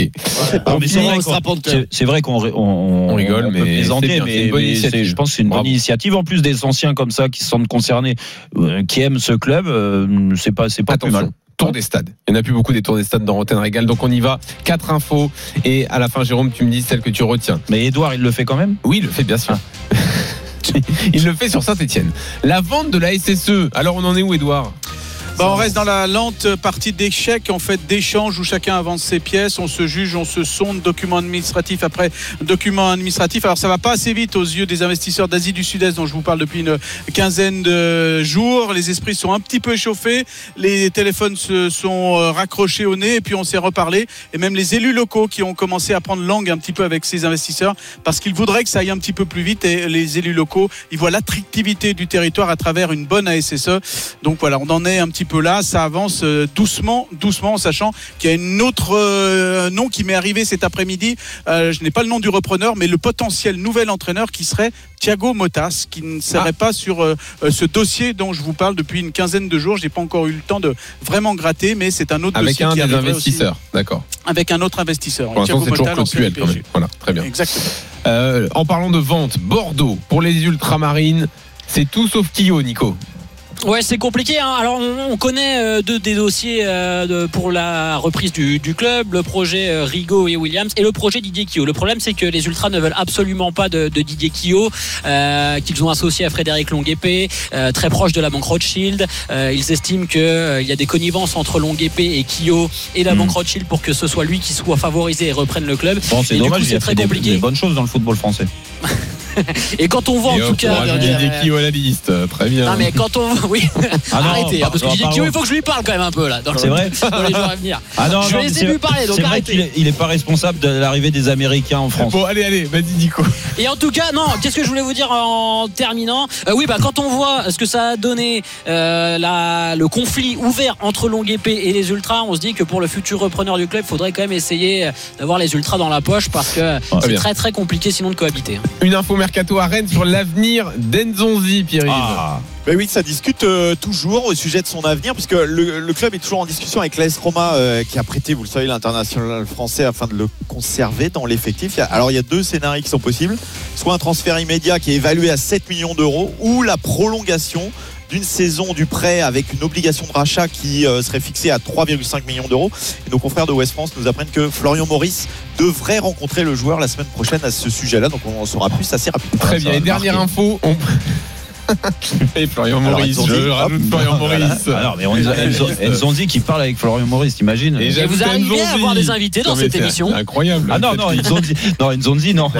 C'est vrai qu'on- on, On rigole, mais plaisanter, bien, je pense que c'est une Bravo. bonne initiative. En plus des anciens comme ça qui se sentent concernés, euh, qui aiment ce club, euh, c'est pas c'est pas plus mal. Tour des stades. Il n'y en a plus beaucoup des tours des stades dans Rotten Régal. Donc on y va. Quatre infos. Et à la fin, Jérôme, tu me dis celle que tu retiens. Mais Edouard, il le fait quand même? Oui, il le fait bien sûr. il le fait sur Saint-Etienne. La vente de la SSE. Alors on en est où, Edouard Bah, on reste dans la lente partie d'échecs, en fait, d'échanges où chacun avance ses pièces, on se juge, on se sonde, document administratif après document administratif. Alors ça va pas assez vite aux yeux des investisseurs d'Asie du Sud-Est dont je vous parle depuis une quinzaine de jours. Les esprits sont un petit peu chauffés, les téléphones se sont euh, raccrochés au nez et puis on s'est reparlé. Et même les élus locaux qui ont commencé à prendre langue un petit peu avec ces investisseurs parce qu'ils voudraient que ça aille un petit peu plus vite et les élus locaux, ils voient l'attractivité du territoire à travers une bonne ASSE. Donc voilà, on en est un petit peu là. Ça avance euh, doucement, doucement, en sachant qu'il y a une autre euh, nom qui m'est arrivé cet après-midi. Euh, je n'ai pas le nom du repreneur, mais le potentiel nouvel entraîneur qui serait Thiago Motas, qui ne serait pas sur euh, ce dossier dont je vous parle depuis une quinzaine de jours. J'ai pas encore eu le temps de vraiment gratter, mais c'est un autre Avec dossier un qui des investisseurs. D'accord. avec un autre investisseur. Pour l'instant, c'est toujours Claude quand même. Voilà, très bien. Exactement. En parlant de vente, Bordeaux, pour les ultramarines, c'est tout sauf Kyo, Nico. Ouais, c'est compliqué. hein. Alors, on, on connaît euh, deux des dossiers euh, de- pour la reprise du, du club, le projet euh, Rigaud et Williams et le projet Didier Quillot. Le problème, c'est que les Ultras ne veulent absolument pas de, de Didier Quillot, euh, qu'ils ont associé à Frédéric Longuepé, euh, très proche de la banque Rothschild. Euh, ils estiment qu'il y a des connivences entre Longuepé et Quillot et la Mm. banque Rothschild pour que ce soit lui qui soit favorisé et reprenne le club. Bon, c'est dommage, coup, il c'est a très fait des, compliqué. des bonnes choses dans le football français. Et quand on voit en tout cas. Kyo à la liste. Très bien. non mais quand on oui Ah non, arrêtez hein, parce que par- Didier par- Quillot il faut que je lui parle quand même un peu là C'est vrai dans les jours à venir Ah non, je non, les ai c'est- vus parler donc C'est vrai arrêtez qu'il est, il est pas responsable de l'arrivée des Américains en France. Bon, allez, allez, vas-y, Nico. et en tout cas non qu'est-ce que je voulais vous dire en terminant? Euh, oui bah quand on voit ce que ça a donné euh, la, le conflit ouvert entre Longuepé et les Ultras on se dit que pour le futur repreneur du club faudrait quand même essayer d'avoir les Ultras dans la poche parce que c'est bien. très très compliqué sinon de cohabiter hein. Une info mercato à Rennes sur l'avenir d'Enzonzi, Pierre-Yves. Ah, Ben oui, ça discute euh, toujours au sujet de son avenir, puisque le, le club est toujours en discussion avec l'AS Roma, euh, qui a prêté, vous le savez, l'international français afin de le conserver dans l'effectif. Alors il y a deux scénarios qui sont possibles soit un transfert immédiat qui est évalué à 7 millions d'euros, ou la prolongation d'une saison du prêt avec une obligation de rachat qui euh, serait fixée à 3,5 millions d'euros. Et nos confrères de West France nous apprennent que Florian Maurice devrait rencontrer le joueur la semaine prochaine à ce sujet-là, donc on en saura plus assez rapidement. Très bien. Et dernière info. On... Et Florian Alors, Maurice, je rajoute Florian Maurice. Non, mais on, Enzo, Enzonzi qui parle avec Florian Maurice, t'imagines Et vous arrivez à Enzonzi. avoir des invités dans Non, cette émission c'est Incroyable. Ah non, non, Enzonzi, non, Enzonzi, non.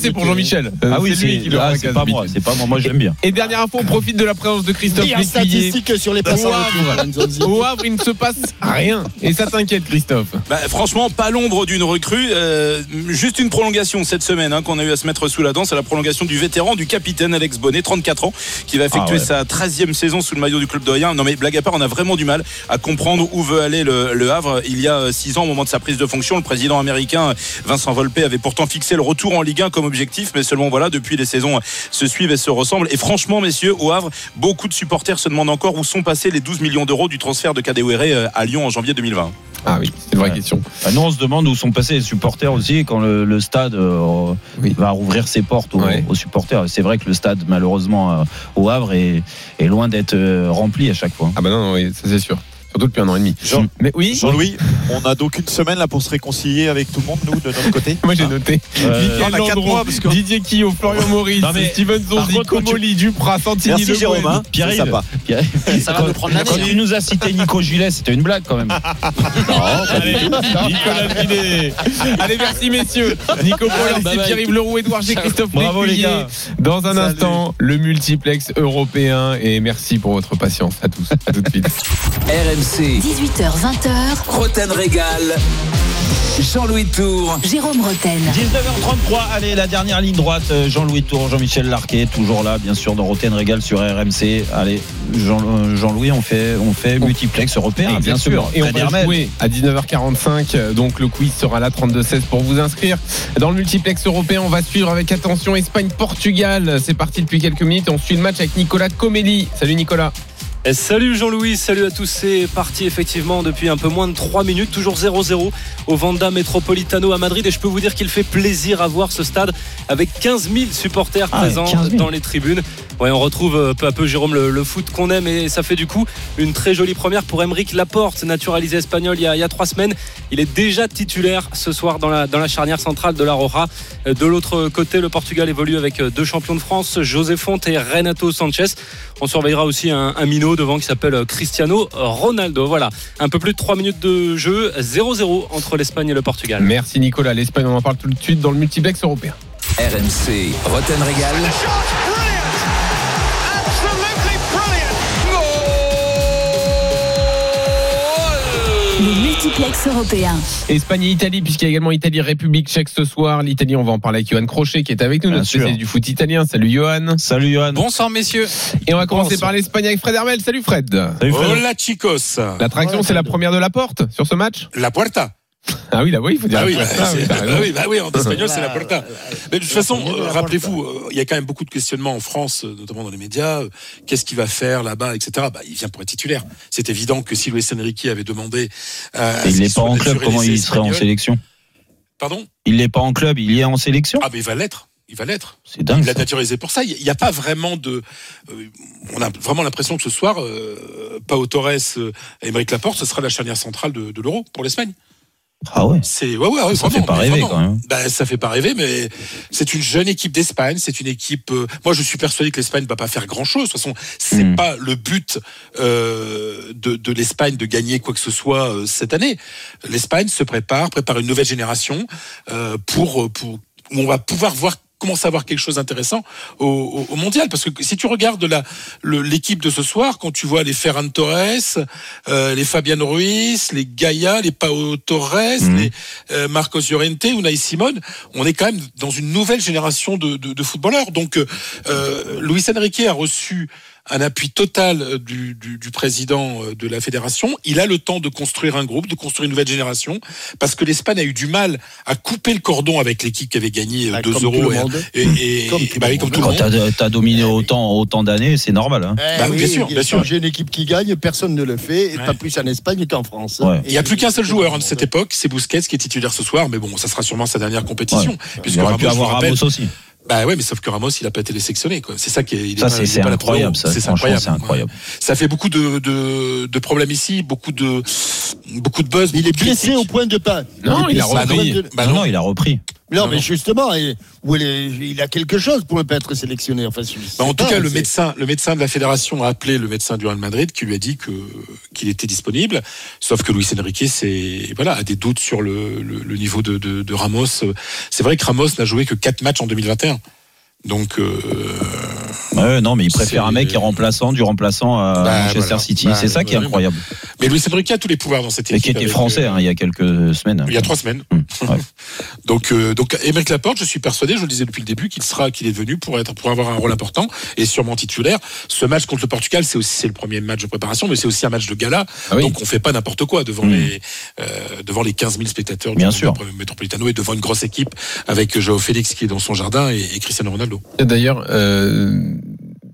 C'est pour Jean-Michel. Ah oui, c'est lui c'est qui le ah, pas moi, c'est pas moi, moi j'aime bien. Et dernière info, on profite de la présence de Christophe Pire Lécuyer. statistique sur les passes en Au retour, Havre. Nzonzi. Au Havre, il ne se passe rien. Et ça t'inquiète, Christophe? Bah, franchement, pas l'ombre d'une recrue. euh, juste une prolongation cette semaine hein, qu'on a eu à se mettre sous la dent. C'est la prolongation du vétéran, du capitaine Alex Bonnet, 34 ans, qui va effectuer Ah ouais. sa 13e saison sous le maillot du club de Rien. Non mais blague à part, on a vraiment du mal à comprendre où veut aller le, le Havre. Il y a 6 ans, au moment de sa prise de fonction, le président américain Vincent Volpe avait pourtant fixé le retour en Ligue 1 comme objectif. Mais seulement voilà, depuis les saisons se suivent et se ressemblent. Et franchement, messieurs, au Havre, beaucoup de supporters se demandent encore où sont passés les 12 millions d'euros du transfert de Kadewere euh, à Lyon en janvier 2020. Ah oui, c'est une vraie Ouais. question. Bah, nous, on se demande où sont passés les supporters aussi quand le, le stade euh, Oui. va rouvrir ses portes aux, Ouais. aux supporters. C'est vrai que le stade, malheureusement, euh, au Havre, est, est loin d'être euh, rempli à chaque fois. Ah bah non, non, oui, ça c'est sûr. Surtout depuis un an et demi. Jean- Mais oui, Jean-Louis, on a donc une semaine là pour se réconcilier avec tout le monde, nous, de notre côté. moi j'ai Hein noté. Euh, Mickaël on a quatre Landreau, mois, parce que- Didier Quillot, Florian Maurice, Non, mais Steven Zonzi, Comoli, Duprat, Santini, Merci Le Jérôme, hein, Pierre Ça va quand- nous prendre Quand hein. tu nous as cité Nico Gillet, c'était une blague quand même. Allez, Nicolas. Allez, merci messieurs. Nico Paul. Pierre-Yves Leroux, Edouard G, Christophe Bravo, les gars. Dans un Salut. instant, le multiplex européen. Et merci pour votre patience. À tous. À tout de suite. RMC, 18h20h, Roten Régal. Jean-Louis Tour. Jérôme Roten. 19h33, allez, la dernière ligne droite. euh, Jean-Louis Tour, Jean-Michel Larquet, toujours là, bien sûr, dans Roten Régal sur RMC. Allez, Jean- euh, Jean-Louis, on fait, on fait multiplex européen, bien sûr. Et on va Hermel. jouer à 19h45. euh, Donc le quiz sera là 32-16 pour vous inscrire. Dans le multiplex européen, on va suivre avec attention Espagne-Portugal. C'est parti depuis quelques minutes. On suit le match avec Nicolas Comelli. Salut Nicolas. Et salut Jean-Louis, salut à tous. C'est parti effectivement depuis un peu moins de 3 minutes, toujours 0-0 au Vanda Metropolitano à Madrid. Et je peux vous dire qu'il fait plaisir à voir ce stade avec 15 000 supporters Ah, présents 15 000. dans les tribunes. Ouais, on retrouve euh, peu à peu Jérôme le, le foot qu'on aime et ça fait du coup une très jolie première pour Emeric Laporte, naturalisé espagnol il y, a, il y a trois semaines. Il est déjà titulaire ce soir dans la, dans la charnière centrale de la Roja. Euh, De l'autre côté, le Portugal évolue avec euh, deux champions de France, José Fonte et Renato Sanchez. On surveillera aussi un, un devant qui s'appelle euh, Cristiano Ronaldo. Voilà, un peu plus de 3 minutes de jeu, 0-0 entre l'Espagne et le Portugal. Merci Nicolas. L'Espagne, on en parle tout de suite dans le multiplex européen. RMC, Roten Régal. Multiplex européen. Espagne et Italie, puisqu'il y a également Italie-République tchèque ce soir. L'Italie, on va en parler avec Johan Crochet qui est avec nous, Bien notre sûr. spécialiste du foot italien. Salut Johan. Salut Johan. Bonsoir messieurs. Et on va commencer Bonsoir. par l'Espagne avec Fred Hermel. Salut Fred. Salut Fred. Hola chicos. L'attraction, c'est la première de la porte sur ce match? La puerta. Ah oui, là, oui, il faut dire. Ah oui, bah, oui, bah raison. oui, bah oui, en espagnol c'est la puerta. Mais de toute façon, euh, rappelez-vous, euh, il y a quand même beaucoup de questionnements en France, euh, notamment dans les médias. Qu'est-ce qu'il va faire là-bas, etc. Bah, il vient pour être titulaire. C'est évident que si Luis Enrique avait demandé. euh, à Il n'est pas en club, comment il serait en sélection Pardon Il n'est pas en club, il y est en sélection Ah, mais il va l'être. Il va l'être. C'est dingue. Il l'a naturalisé pour ça. Il n'y a pas vraiment de. euh, on a vraiment l'impression que ce soir, euh, Pau Torres et Émeric Laporte, ce sera la charnière centrale de, de l'Euro pour l'Espagne. Ah ouais. C'est ouais ouais, ouais Ça vraiment, fait pas rêver, quand même. Ben, ça fait pas rêver, mais c'est une jeune équipe d'Espagne. C'est une équipe. euh, moi, je suis persuadé que l'Espagne va pas faire grand chose. De toute façon, c'est Mm. pas le but euh, de, de l'Espagne de gagner quoi que ce soit euh, cette année. L'Espagne se prépare, prépare une nouvelle génération euh, pour pour où on va pouvoir voir commencer à voir quelque chose d'intéressant au, au- au mondial parce que si tu regardes l'équipe de ce soir quand tu vois les Ferran Torres euh, les Fabian Ruiz les Gaia les Pau Torres Mhm. les euh, Marcos Llorente Unai Simon on est quand même dans une nouvelle génération de, de, de footballeurs donc euh, Luis Enrique a reçu un appui total euh, du, du, du président euh, de la fédération. Il a le temps de construire un groupe, de construire une nouvelle génération, parce que l'Espagne a eu du mal à couper le cordon avec l'équipe qui avait gagné Bah, 2 comme tout euros. et- monde. Et, et- Comme et- tout bah le oui, comme tout Quand t'as as dominé autant, autant d'années, c'est normal. hein. Eh Bah oui, bien sûr, bien sûr. J'ai une équipe qui gagne, personne ne le fait, et Ouais. pas plus en Espagne qu'en France. Ouais. Il n'y a plus qu'un seul joueur de cette époque, c'est Busquets qui est titulaire ce soir, mais bon, ça sera sûrement sa dernière compétition. Ouais. Puisque Il aurait pu avoir Ramos aussi. Bah ouais, mais sauf que Ramos, il a pas été sélectionné. quoi. C'est ça qui est. il est Ça, pas- c'est incroyable. le- Ça, C'est incroyable. c'est incroyable. Ça fait beaucoup de, de, de problèmes ici, beaucoup de, beaucoup de buzz. Il est blessé au point de pas. Non, il a repris. Bah non, non. non, il a repris. Non, Non, mais justement, il, où a quelque chose pour ne pas être sélectionné. Enfin, Bah, en tout pas, cas, le médecin, le médecin de la fédération a appelé le médecin du Real Madrid qui lui a dit que qu'il était disponible. Sauf que Luis Enrique, c'est voilà, a des doutes sur le, le, le niveau de, de, de Ramos. C'est vrai que Ramos n'a joué que 4 matchs en 2021. Donc, euh, Ouais, non, mais il préfère un mec qui est remplaçant du remplaçant à Bah, Manchester voilà. City. Bah, c'est ça qui est incroyable. mais Luis Enrique a tous les pouvoirs dans cette Et équipe. qui était français euh, hein, il y a quelques semaines. il y a trois semaines. Hum, ouais. Donc, euh, donc, Émeric Laporte, je suis persuadé, je le disais depuis le début, qu'il sera, qu'il est venu pour être, pour avoir un rôle important et sûrement titulaire. Ce match contre le Portugal, c'est aussi le premier match de préparation, mais c'est aussi un match de gala. Ah oui. Donc, on fait pas n'importe quoi devant Mm. les, euh, devant les 15 000 spectateurs Bien du sûr. Metropolitano et devant une grosse équipe avec Joao Félix qui est dans son jardin et, et Cristiano Ronaldo. D'ailleurs, euh,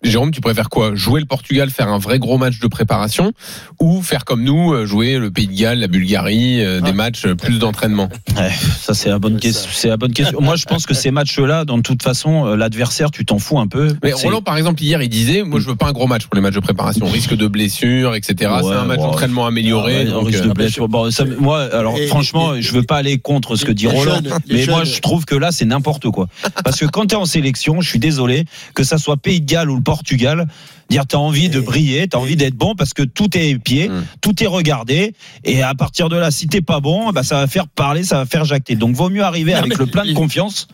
Jérôme, tu préfères quoi? Jouer le Portugal, faire un vrai gros match de préparation ou faire comme nous, euh, jouer le Pays de Galles, la Bulgarie, euh, des matchs euh, plus d'entraînement? Ouais, ça c'est la bonne question. C'est la bonne question. Moi, je pense que ces matchs-là, dans toute façon, l'adversaire, tu t'en fous un peu. Mais Roland, par exemple, hier, il disait Moi, je veux pas un gros match pour les matchs de préparation. Risque de blessure, etc. C'est un match ouais. d'entraînement amélioré. Ah ouais, donc, risque euh, de blessure. Bon, ça, moi, alors Et- franchement, et- je veux pas aller contre ce que dit Roland, jeunes- mais moi, jeunes- je trouve que là, c'est n'importe quoi. Parce que quand tu es en sélection, je suis désolé, que ça soit Pays de Galles ou le Portugal, dire t'as envie de briller, t'as envie d'être bon parce que tout est épié, Mm. tout est regardé, et à partir de là, si t'es pas bon, bah, ça va faire parler, ça va faire jacter. Donc, vaut mieux arriver Non, avec le plein de confiance.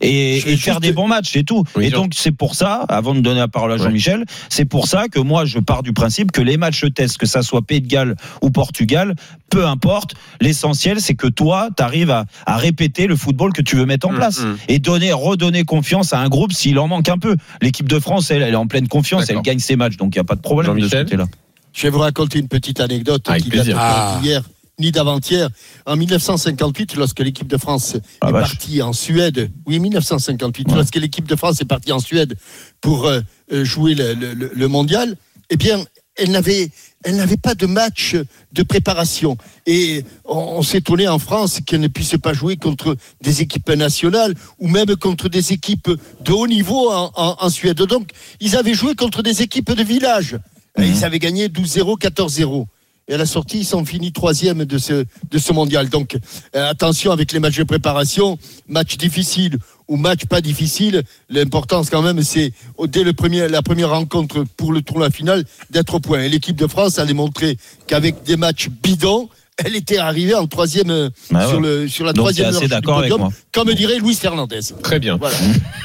Et, faire des bons matchs, c'est tout. Oui, et donc c'est pour ça, avant de donner la parole à Jean-Michel, c'est pour ça que moi je pars du principe que les matchs test, que ça soit Pays de Galles ou Portugal, peu importe, l'essentiel c'est que toi, tu arrives à, à répéter le football que tu veux mettre en Mm, place mm. et donner, redonner confiance à un groupe s'il en manque un peu. L'équipe de France, elle, elle est en pleine confiance, elle gagne ses matchs, donc il n'y a pas de problème de ce côté-là. Je vais vous raconter une petite anecdote Avec qui plaisir. date Ah. d'hier ni d'avant-hier. En 1958, lorsque l'équipe de France Ah, est vache. partie en Suède, oui, 1958, Ouais. lorsque l'équipe de France est partie en Suède pour euh, euh, jouer le, le- le- le mondial, eh bien, elle n'avait, elle n'avait pas de match de préparation. Et on, on s'étonnait en France qu'elle ne puisse pas jouer contre des équipes nationales ou même contre des équipes de haut niveau en, en- en Suède. Donc, ils avaient joué contre des équipes de village. Mhm. Ils avaient gagné 12-0, 14-0. Et à la sortie, ils sont finis troisième de ce, mondial. Donc, euh, attention avec les matchs de préparation, match difficile ou match pas difficile. L'importance quand même, c'est dès la première rencontre pour le tournoi final d'être au point. Et l'équipe de France a démontré qu'avec des matchs bidons, elle était arrivée en troisième euh, Ouais, sur, ouais. le, sur la Donc, troisième assez d'accord avec podium, moi. comme dirait Luis Fernandez. Très bien. Voilà.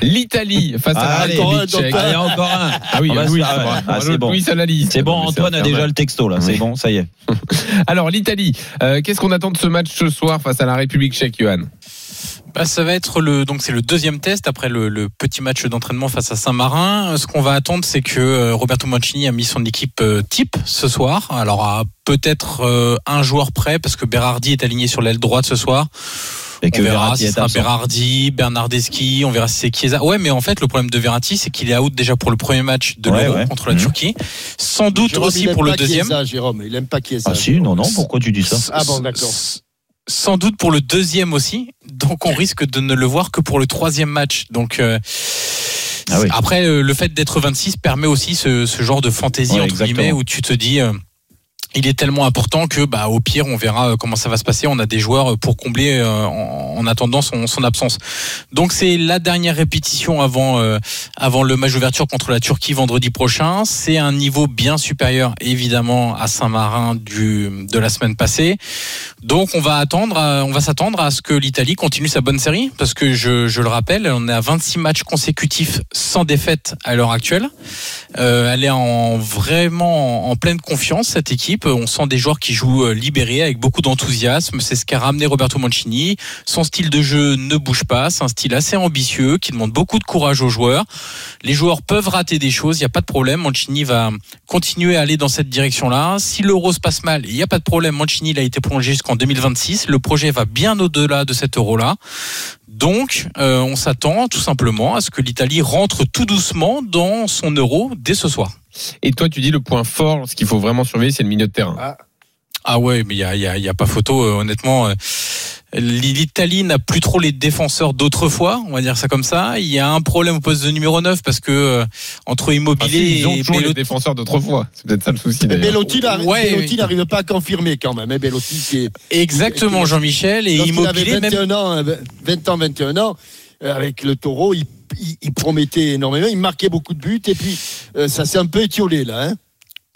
L'Italie face à la République donc, tchèque. Allez, encore un. Ah oui, ah On ah, c'est bon. Louis à la liste. C'est bon, Antoine a déjà le texto là, c'est Oui. bon, ça y est. Alors l'Italie, euh, qu'est-ce qu'on attend de ce match ce soir face à la République tchèque, Johan? Bah, ça va être le donc c'est le deuxième test après le, le petit match d'entraînement face à Saint-Marin. Ce qu'on va attendre, c'est que euh, Roberto Mancini a mis son équipe euh, type ce soir. Alors à peut-être euh, un joueur près parce que Berardi est aligné sur l'aile droite ce soir. Et que on verra Verratti si sera. Berardi, Bernardeschi, on verra si c'est Chiesa. Ouais, mais en fait le problème de Verratti, c'est qu'il est out déjà pour le premier match de Ouais, l'Euro ouais. contre la Mhm. Turquie. Sans doute Jérôme, aussi pour le pas deuxième. Chiesa, Jérôme, il aime pas Chiesa. Ah si, non, non, pourquoi tu dis ça Ah bon, d'accord. Sans doute pour le deuxième aussi. Donc on risque de ne le voir que pour le troisième match. Donc euh, Ah oui. après euh, le fait d'être 26 permet aussi ce, ce genre de fantaisie Ouais, entre exactement. guillemets où tu te dis euh, il est tellement important que bah au pire on verra euh, comment ça va se passer. On a des joueurs euh, pour combler euh, en, en attendant son, son absence. Donc c'est la dernière répétition avant euh, avant le match d'ouverture contre la Turquie vendredi prochain. C'est un niveau bien supérieur évidemment à Saint-Marin du de la semaine passée. Donc on va attendre, à- on va s'attendre à ce que l'Italie continue sa bonne série parce que je, je le rappelle, on est à 26 matchs consécutifs sans défaite à l'heure actuelle. Euh, elle est en vraiment en pleine confiance cette équipe On sent des joueurs qui jouent euh, libérés avec beaucoup d'enthousiasme. C'est ce qu'a ramené Roberto Mancini. Son style de jeu ne bouge pas. C'est un style assez ambitieux qui demande beaucoup de courage aux joueurs. Les joueurs peuvent rater des choses. Il n'y a pas de problème. Mancini va continuer à aller dans cette direction-là. Si l'euro se passe mal, il n'y a pas de problème. Mancini il a été prolongé jusqu'en 2026. Le projet va bien au-delà de cet euro-là. Donc, euh, on s'attend tout simplement à ce que l'Italie rentre tout doucement dans son euro dès ce soir. Et toi, tu dis le point fort, ce qu'il faut vraiment surveiller, c'est le milieu de terrain. Ah, Ah ouais, mais il y a, y a- il y a pas photo, euh, honnêtement. euh, L'Italie n'a plus trop les défenseurs d'autrefois, on va dire ça comme ça. Il y a un problème au poste de numéro 9 parce que euh, entre Ah, Immobilier si, ils ont et toujours les défenseurs d'autrefois. C'est peut-être ça le souci d'ailleurs. Bellotti n'arrive Ouais, Bellotti oui. n'arrive pas à confirmer quand même. hein, Bellotti qui est Exactement, Jean-Michel. Et Quand il Immobilier, avait même 21 ans, euh, 20 ans, 21 ans, euh, avec le taureau, il, il- il promettait énormément, il marquait beaucoup de buts, et puis euh, ça s'est un peu étiolé là. Hein.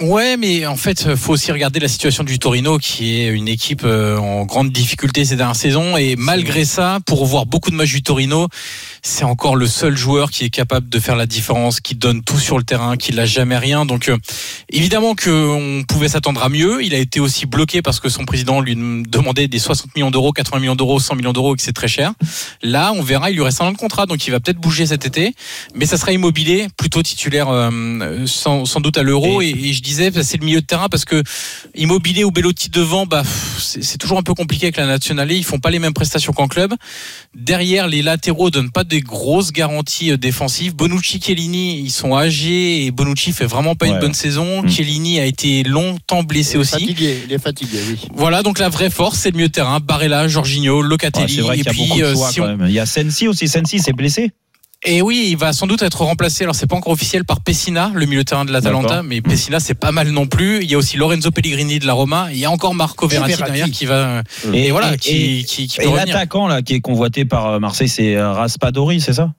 Ouais, mais en fait, faut aussi regarder la situation du Torino, qui est une équipe euh, en grande difficulté ces dernières saisons. Et malgré ça, pour voir beaucoup de matchs du Torino, c'est encore le seul joueur qui est capable de faire la différence, qui donne tout sur le terrain, qui lâche jamais rien. Donc, euh, évidemment qu'on pouvait s'attendre à mieux. Il a été aussi bloqué parce que son président lui demandait des 60 millions d'euros, 80 millions d'euros, 100 millions d'euros, et que c'est très cher. Là, on verra, il lui reste un an de contrat, donc il va peut-être bouger cet été. Mais ça sera immobilier, plutôt titulaire, euh, sans, sans doute à l'euro. Et, et je disais, bah, c'est le milieu de terrain parce que immobilier ou Bellotti devant, bah, c'est toujours un peu compliqué avec la nationale. Ils font pas les mêmes prestations qu'en club. Derrière, les latéraux donnent pas des grosses garanties euh, défensives. Bonucci, Chiellini, ils sont âgés et Bonucci fait vraiment pas une bonne saison. Mm. Chiellini a été longtemps blessé il est aussi. fatigué, il est fatigué, oui. Voilà, donc la vraie force, c'est le milieu de terrain. Barella, Jorginho, Locatelli. et qu'il y a puis, euh, choix si quand on- même. Il y a Sensi aussi. Sensi s'est blessé. Et oui, il va sans doute être remplacé. Alors c'est pas encore officiel par Pessina, le milieu de terrain de l'Atalanta, mais Pessina c'est pas mal non plus. Il y a aussi Lorenzo Pellegrini de la Roma. Il y a encore Marco Verratti, Verratti. derrière qui va et, voilà qui, qui, qui peut et revenir. l'attaquant là qui est convoité par euh, Marseille, c'est euh, Raspadori, c'est ça?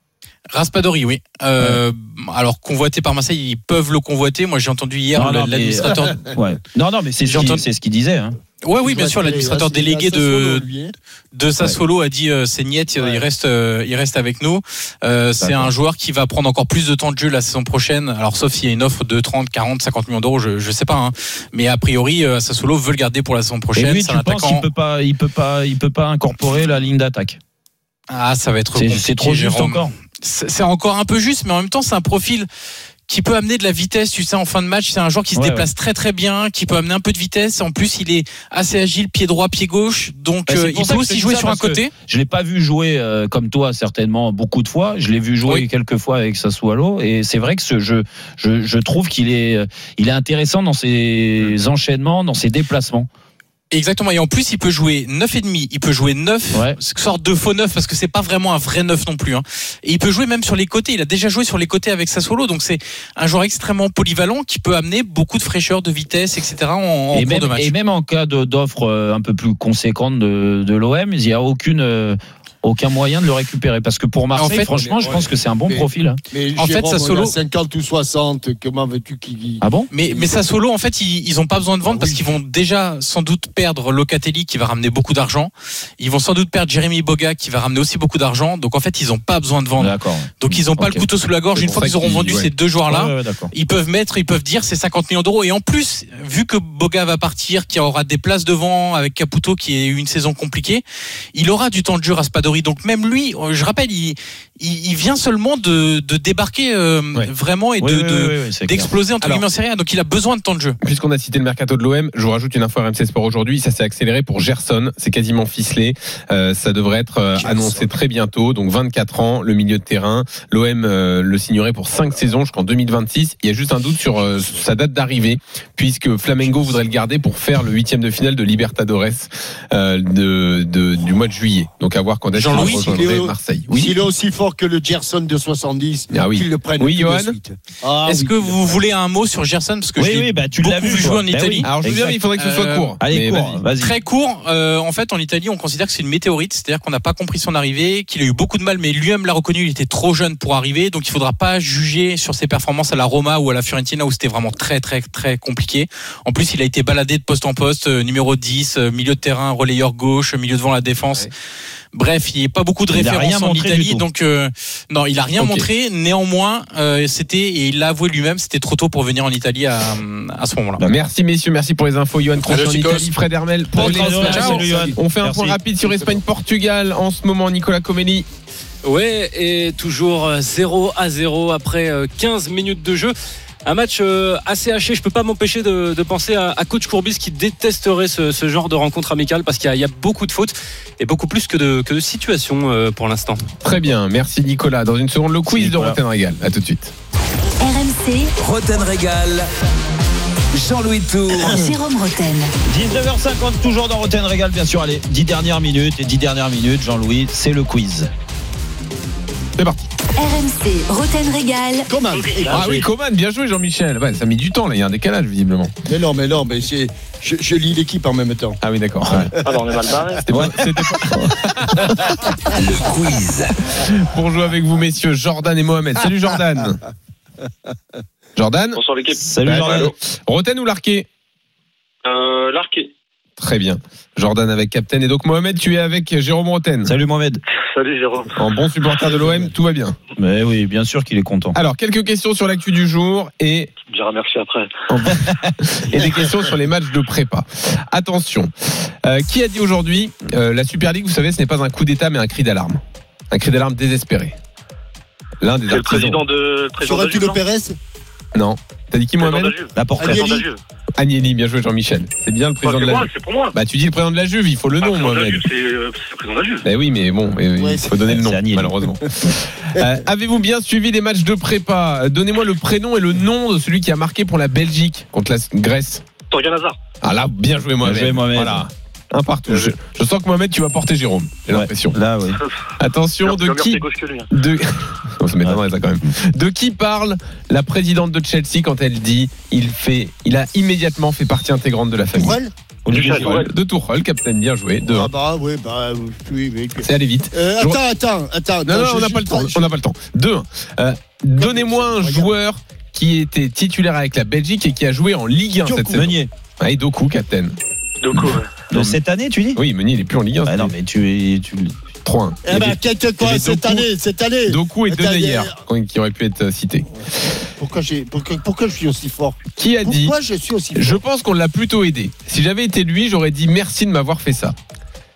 Raspadori, oui. Euh, Alors convoité par Marseille, ils peuvent le convoiter. Moi j'ai entendu hier Non, le- non, mais- l'administrateur. Ouais. Non, non, mais c'est ce qu'il entendu- c'est ce qu'il disait. hein. Ouais, oui, Il bien sûr, l'administrateur il délégué il de de Sassuolo a dit euh, c'est Niet, il reste euh, il reste avec nous. Euh, c'est un joueur qui va prendre encore plus de temps de jeu la saison prochaine. Alors sauf s'il y a une offre de 30, 40, 50 millions d'euros, je je sais pas hein. Mais a priori Sassuolo veut le garder pour la saison Et prochaine, lui, tu un penses attaquant. peut pas, il peut pas, il peut pas incorporer la ligne d'attaque? Ah, ça va être C'est trop juste Jérôme. encore. C'est encore un peu juste mais en même temps c'est un profil qui peut amener de la vitesse, tu sais, en fin de match. C'est un joueur qui se Ouais, déplace très très bien, qui peut amener un peu de vitesse. En plus, il est assez agile, pied droit, pied gauche. Donc, Bah, euh, il peut aussi jouer sur un côté. Je l'ai pas vu jouer euh, comme toi certainement beaucoup de fois. Je l'ai vu jouer Oui. quelques fois avec Sassuolo et c'est vrai que ce jeu, je, je trouve qu'il est, euh, il est intéressant dans ses enchaînements, dans ses déplacements. Exactement. Et en plus, il peut jouer 9 et demi. Il peut jouer 9, Ouais. sorte de faux 9 parce que c'est pas vraiment un vrai 9 non plus. Hein. Et il peut jouer même sur les côtés. Il a déjà joué sur les côtés avec Sassuolo. Donc c'est un joueur extrêmement polyvalent qui peut amener beaucoup de fraîcheur, de vitesse, etc. en, en et, même, de match. et même en cas d'offre euh, un peu plus conséquente de, de l'OM, il n'y a aucune, euh, aucun moyen de le récupérer. Parce que pour Marseille, fait, franchement, je ouais. pense que c'est un bon Mais- profil. Mais En fait, Jérôme, a 50 ou 60, comment veux-tu qu'il. Ah bon Mais, mais Sassuolo, en fait, ils, ils ont pas besoin de vendre Ah parce oui. qu'ils vont déjà sans doute perdre Locatelli qui va ramener beaucoup d'argent. Ils vont sans doute perdre Jérémy Boga qui va ramener aussi beaucoup d'argent. Donc en fait, ils ont pas besoin de vendre. D'accord. Donc ils ont pas le couteau sous la gorge. Une fois qu'ils auront vendu ouais. ces deux joueurs-là, Ouais, ouais, d'accord. ils peuvent mettre, ils peuvent dire c'est 50 millions d'euros. Et en plus, vu que Boga va partir, qui aura des places devant avec Caputo qui a eu une saison compliquée, il aura du temps de jeu Donc même lui, euh, je rappelle, il, il, il vient seulement de, de débarquer euh, Ouais. vraiment et Oui, de, oui, de- oui, oui, d'exploser entre guillemets en série A. Donc il a besoin de temps de jeu. Puisqu'on a cité le mercato de l'OM, je vous rajoute une info RMC Sport aujourd'hui. Ça s'est accéléré pour Gerson. C'est quasiment ficelé. Euh, ça devrait être euh, annoncé très bientôt. Donc 24 ans, le milieu de terrain. L'OM euh, le signerait pour 5 saisons jusqu'en 2026. Il y a juste un doute sur euh, sa date d'arrivée, puisque Flamengo voudrait le garder pour faire le huitième de finale de Libertadores euh, de, de- du mois de juillet. Donc à voir quand est-ce qu'il rejoindrait il est au- Marseille. S'il est aussi fort que le Gerson de 70, Ah oui. qu'il le prenne Oui, tout de Johan suite. Ah Est-ce oui, que vous voulez un mot sur Gerson parce que Oui, je oui, bah, tu l'as beaucoup vu, jouer en Bah Italie. oui. Alors je veux dire, il faudrait que ce soit Euh, court. Allez, vas-y. vas-y. Très court. euh, en fait, en Italie, on considère que c'est une météorite, c'est-à-dire qu'on n'a pas compris son arrivée, qu'il a eu beaucoup de mal, mais lui-même l'a reconnu. Il était trop jeune pour arriver, donc il faudra pas juger sur ses performances à la Roma ou à la Fiorentina où c'était vraiment très très très compliqué. En plus, il a été baladé de poste en poste, euh, numéro 10, euh, milieu de terrain, relayeur gauche, milieu devant la défense. Bref, il n'y a pas beaucoup de Il références en Italie, donc euh, non, il a rien montré. Néanmoins, euh, c'était et il l'a avoué lui-même, c'était trop tôt pour venir en Italie à, à ce moment-là. Merci messieurs, merci pour les infos. Johan Crochet en. Italie, Fred Hermel pour les. On fait un Merci. point rapide sur Espagne-Portugal en ce moment, Nicolas Comelli. Ouais, et toujours euh, 0 à 0 après euh, 15 minutes de jeu. Un match euh, assez haché. Je peux pas m'empêcher de, de penser à, à coach Courbis qui détesterait ce, ce genre de rencontre amicale parce qu'il y, a- il y a beaucoup de fautes et beaucoup plus que de, que de situations euh, pour l'instant. Très bien, merci Nicolas. Dans une seconde, le quiz de. Rotten Régal. À tout de suite. RMC, Roten Régal. Jean-Louis Tour. Jérôme Roten. 19h50, toujours dans Roten Régal, bien sûr. Allez, 10 dernières minutes. Et 10 dernières minutes, Jean-Louis, c'est le quiz. C'est parti. RMC, Roten Régal. Comment Ah oui, Coman, bien joué Jean-Michel. Ouais, ça a mis du temps là, il y a un décalage visiblement. Mais non, mais non, mais je, je lis l'équipe en même temps. Ah oui, d'accord. ouais. Ah bah on est mal barré. C'était pas- c'était pas- Le quiz. pour jouer avec vous, messieurs, Jordan et Mohamed. Salut Jordan. Jordan Bonsoir l'équipe. Salut, Jordan. Roten ou Larquet? Euh, Larqué. Très bien. Jordan avec Captain. Et donc Mohamed, tu es avec Jérôme Roten. Salut, Mohamed. Salut Jérôme. En bon supporter de l'OM, tout va bien. Mais oui, bien sûr qu'il est content. Alors, quelques questions sur l'actu du jour et, Je après. et des questions sur les matchs de prépa. Attention. Euh, qui a dit aujourd'hui, euh, la Super League, vous savez, ce n'est pas un coup d'État, mais un cri d'alarme. Un cri d'alarme désespéré. L'un des le président de président de Pérez Non. T'as dit qui, Mohamed la Agnelli. Président de la Juve. Agnelli, bien joué Jean-Michel. C'est bien le président c'est de la moi, Juve. c'est pour moi. Bah, tu dis le président de la Juve, il faut le Ah, nom, Mohamed. Juve, c'est euh, c'est le président de la Juve. Ben oui, mais bon, Ouais, il faut donner le nom, malheureusement. Euh, Avez-vous bien suivi les matchs de prépa? Donnez-moi le prénom et le nom de celui qui a marqué pour la Belgique contre la Grèce. Torgan Hazard. Ah là, bien joué Mohamed. joué, Mohamed. Voilà. Un partout. Je, je sens que Mohamed, tu vas porter Jérôme. J'ai Ouais. l'impression. Là, oui. Attention, de qui hein. de... Oh, ça m'étonnerait ça quand même. De qui parle la présidente de Chelsea quand elle dit il fait, il a immédiatement fait partie intégrante de la famille? Tourelle Olivier Tourelle. De Tourelle, capitaine, bien joué. De Ah bah oui, bah oui, oui. C'est allé vite. Euh, attends, attends, attends. Non, non, je- on n'a pas le temps. je- On n'a pas le temps. Deux. euh, Donnez-moi un Regarde. joueur qui était titulaire avec la Belgique et qui a joué en Ligue 1 cette Doku. saison. Meunier. Ouais, Doku, capitaine. Doku, ouais. De cette année, tu dis Oui, Meunier, il est plus en Ligue 1. Ah non, mais tu, tu 3-1. Eh ben, quelque quoi cette Doku- année, cette année. Doku et Denayer, qui auraient pu être cités. Pourquoi, j'ai, pourquoi, pourquoi je suis aussi fort? Qui a dit Pourquoi je suis aussi fort? Je pense qu'on l'a plutôt aidé. Si j'avais été lui, j'aurais dit merci de m'avoir fait ça.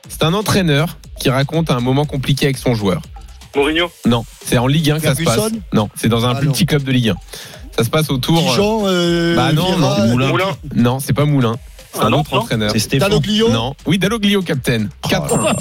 C'est un entraîneur qui raconte un moment compliqué avec son joueur. Mourinho? Non, c'est en Ligue 1 que ça se passe. Non, c'est dans un Ah plus petit club de Ligue 1. Ça se passe autour. euh, Dijon, euh, Bah non, non, euh, Moulin. Moulin. Non, c'est pas Moulin. C'est Ah un non, autre non. entraîneur. C'est Stéphane. Dalloglio Non, oui, Dalloglio, capitaine. 4-1.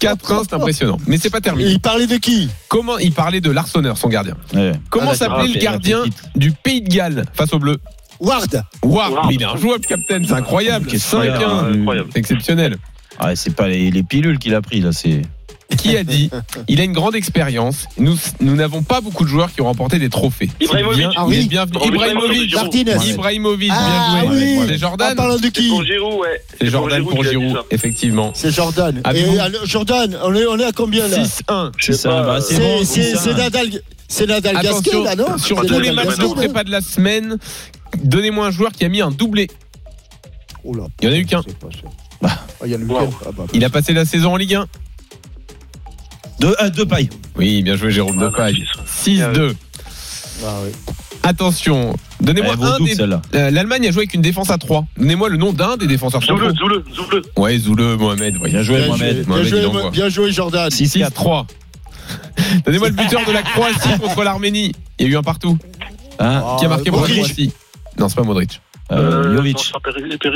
4-1, c'est impressionnant. Mais c'est pas Et terminé. il parlait de qui Comment il parlait de l'Arseneur, son gardien Ouais. Comment Ah, s'appelait le gardien du Pays de Galles face au bleu Ward. Waouh, Ward. mais il est injouable, capitaine, c'est incroyable. Qu'est-ce qu'il y a 5-1. Incroyable. C'est exceptionnel. Ah, c'est pas les, les pilules qu'il a pris, là. C'est. Qui a dit Il a une grande expérience. Nous nous n'avons pas beaucoup de joueurs qui ont remporté des trophées. Ibrahimovic. Bien- Ah oui. bienvenu. Ibrahimovic. Ibrahimovic. Martinez. Ibrahimovic, Ah bien joué. oui. C'est En Jordan. parlant de C'est qui pour Giroud, ouais. C'est Jordan pour Giroud, effectivement. C'est Jordan. Et alors, Jordan, on est, on est à combien là 6-1. C'est ça, bah, c'est bon. Nadal, c'est Nadal Gasquet là, non sur tous les matchs de prépa de la semaine, donnez-moi un joueur qui a mis un doublé. Oh là, Il y en a eu qu'un. Ah, il a Wow. Ah bah, Il a passé la saison en Ligue 1. Deux, euh, deux pailles. Oui, bien joué Jérôme Ah, Depaille. bah, 6-2. ah ouais. Attention, donnez-moi un des... Euh, L'Allemagne a joué avec une défense à 3. Donnez-moi le nom d'un des défenseurs. Zoule, Zoule, Zoule. Ouais, Zoule, Mohamed. ouais. Bien joué, Bien Mohamed. joué, Mohamed, bien joué, bien joué, Jordan. 6-3. Donnez-moi le buteur de la Croatie contre l'Arménie. Il y a eu un partout. Hein Ah, Qui a marqué pour la Modric. Croatie Non, c'est pas Modric. Euh, Jovic.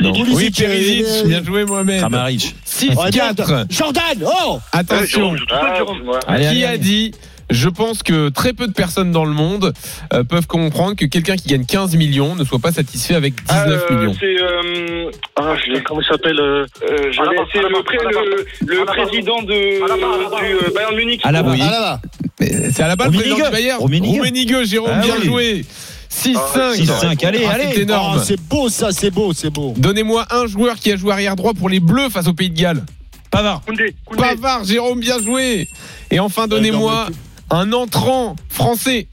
non, c'est Oui, Perisic. euh, Bien joué, Mohamed. Kramaric. 6-4. Jordan, oh Attention. Jérôme. Allez, Qui a dit je pense que très peu de personnes dans le monde euh, peuvent comprendre que quelqu'un qui gagne 15 millions ne soit pas satisfait avec 19 Ah, euh, millions. C'est. euh, Ah, comment il s'appelle euh, euh, C'est le, pré- le, le président de, du euh, Bayern Munich. À la Oui. Ah C'est à la balle le président du Bayern. Rummenigge. Jérôme, Ah bien oui. joué. 6-5. 6-5, allez, Ah, allez. C'est énorme. Oh, c'est beau ça, c'est beau, c'est beau. Donnez-moi un joueur qui a joué arrière droit pour les Bleus face au Pays de Galles. Pavard. Koundé, Koundé. Pavard, Jérôme, bien joué. Et enfin, donnez-moi un entrant français.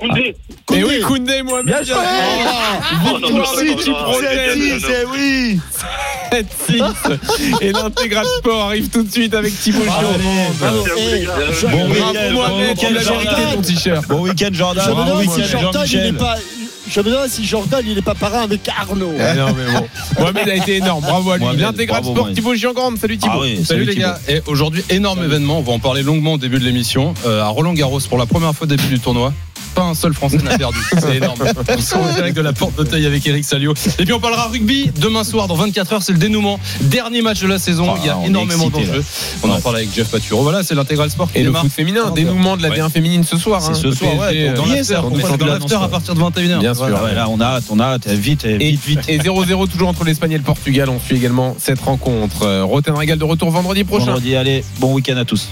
Koundé. Et oui, Koundé, moi, bien, joué. non. oui. 7-6. Et l'intégral sport arrive tout de suite avec Thibaut. Eh, je- Bon week-end, Jordan. ton t-shirt. Bon week-end, Jordan. Je me Bon demande week-end, si Jordan, il Jean-Michel. n'est pas. Je me demande si Jordan, il n'est pas parrain avec Arnaud. Ah non, mais bon. Mohamed a été énorme. Bravo à lui. L'intégral bravo, sport Mohamed. Thibaut Giangrande. Salut Thibaut. Ah oui, Salut les gars, et aujourd'hui énorme événement, on va en parler longuement au début de l'émission, Euh, à Roland Garros pour la première fois au début du tournoi. Pas un seul Français n'a perdu, c'est énorme. On sera en direct de la porte d'Auteuil avec Eric Salio. Et puis on parlera rugby demain soir dans 24 heures, c'est le dénouement, dernier match de la saison. Oh, Il y a énormément d'enjeux. On en parle avec Jeff Paturo. Voilà, c'est l'intégral sport qui Et le foot féminin, dénouement de la D1 féminine ce soir. C'est hein. ce soir, dans l'after, à partir de 21h. Bien sûr. Ah ouais, là, on a hâte, on a hâte. Vite, Et, vite, vite. et 0-0 toujours entre l'Espagne et le Portugal. On suit également cette rencontre. Euh, Roten Régal de retour vendredi prochain. Vendredi, allez, bon week-end à tous.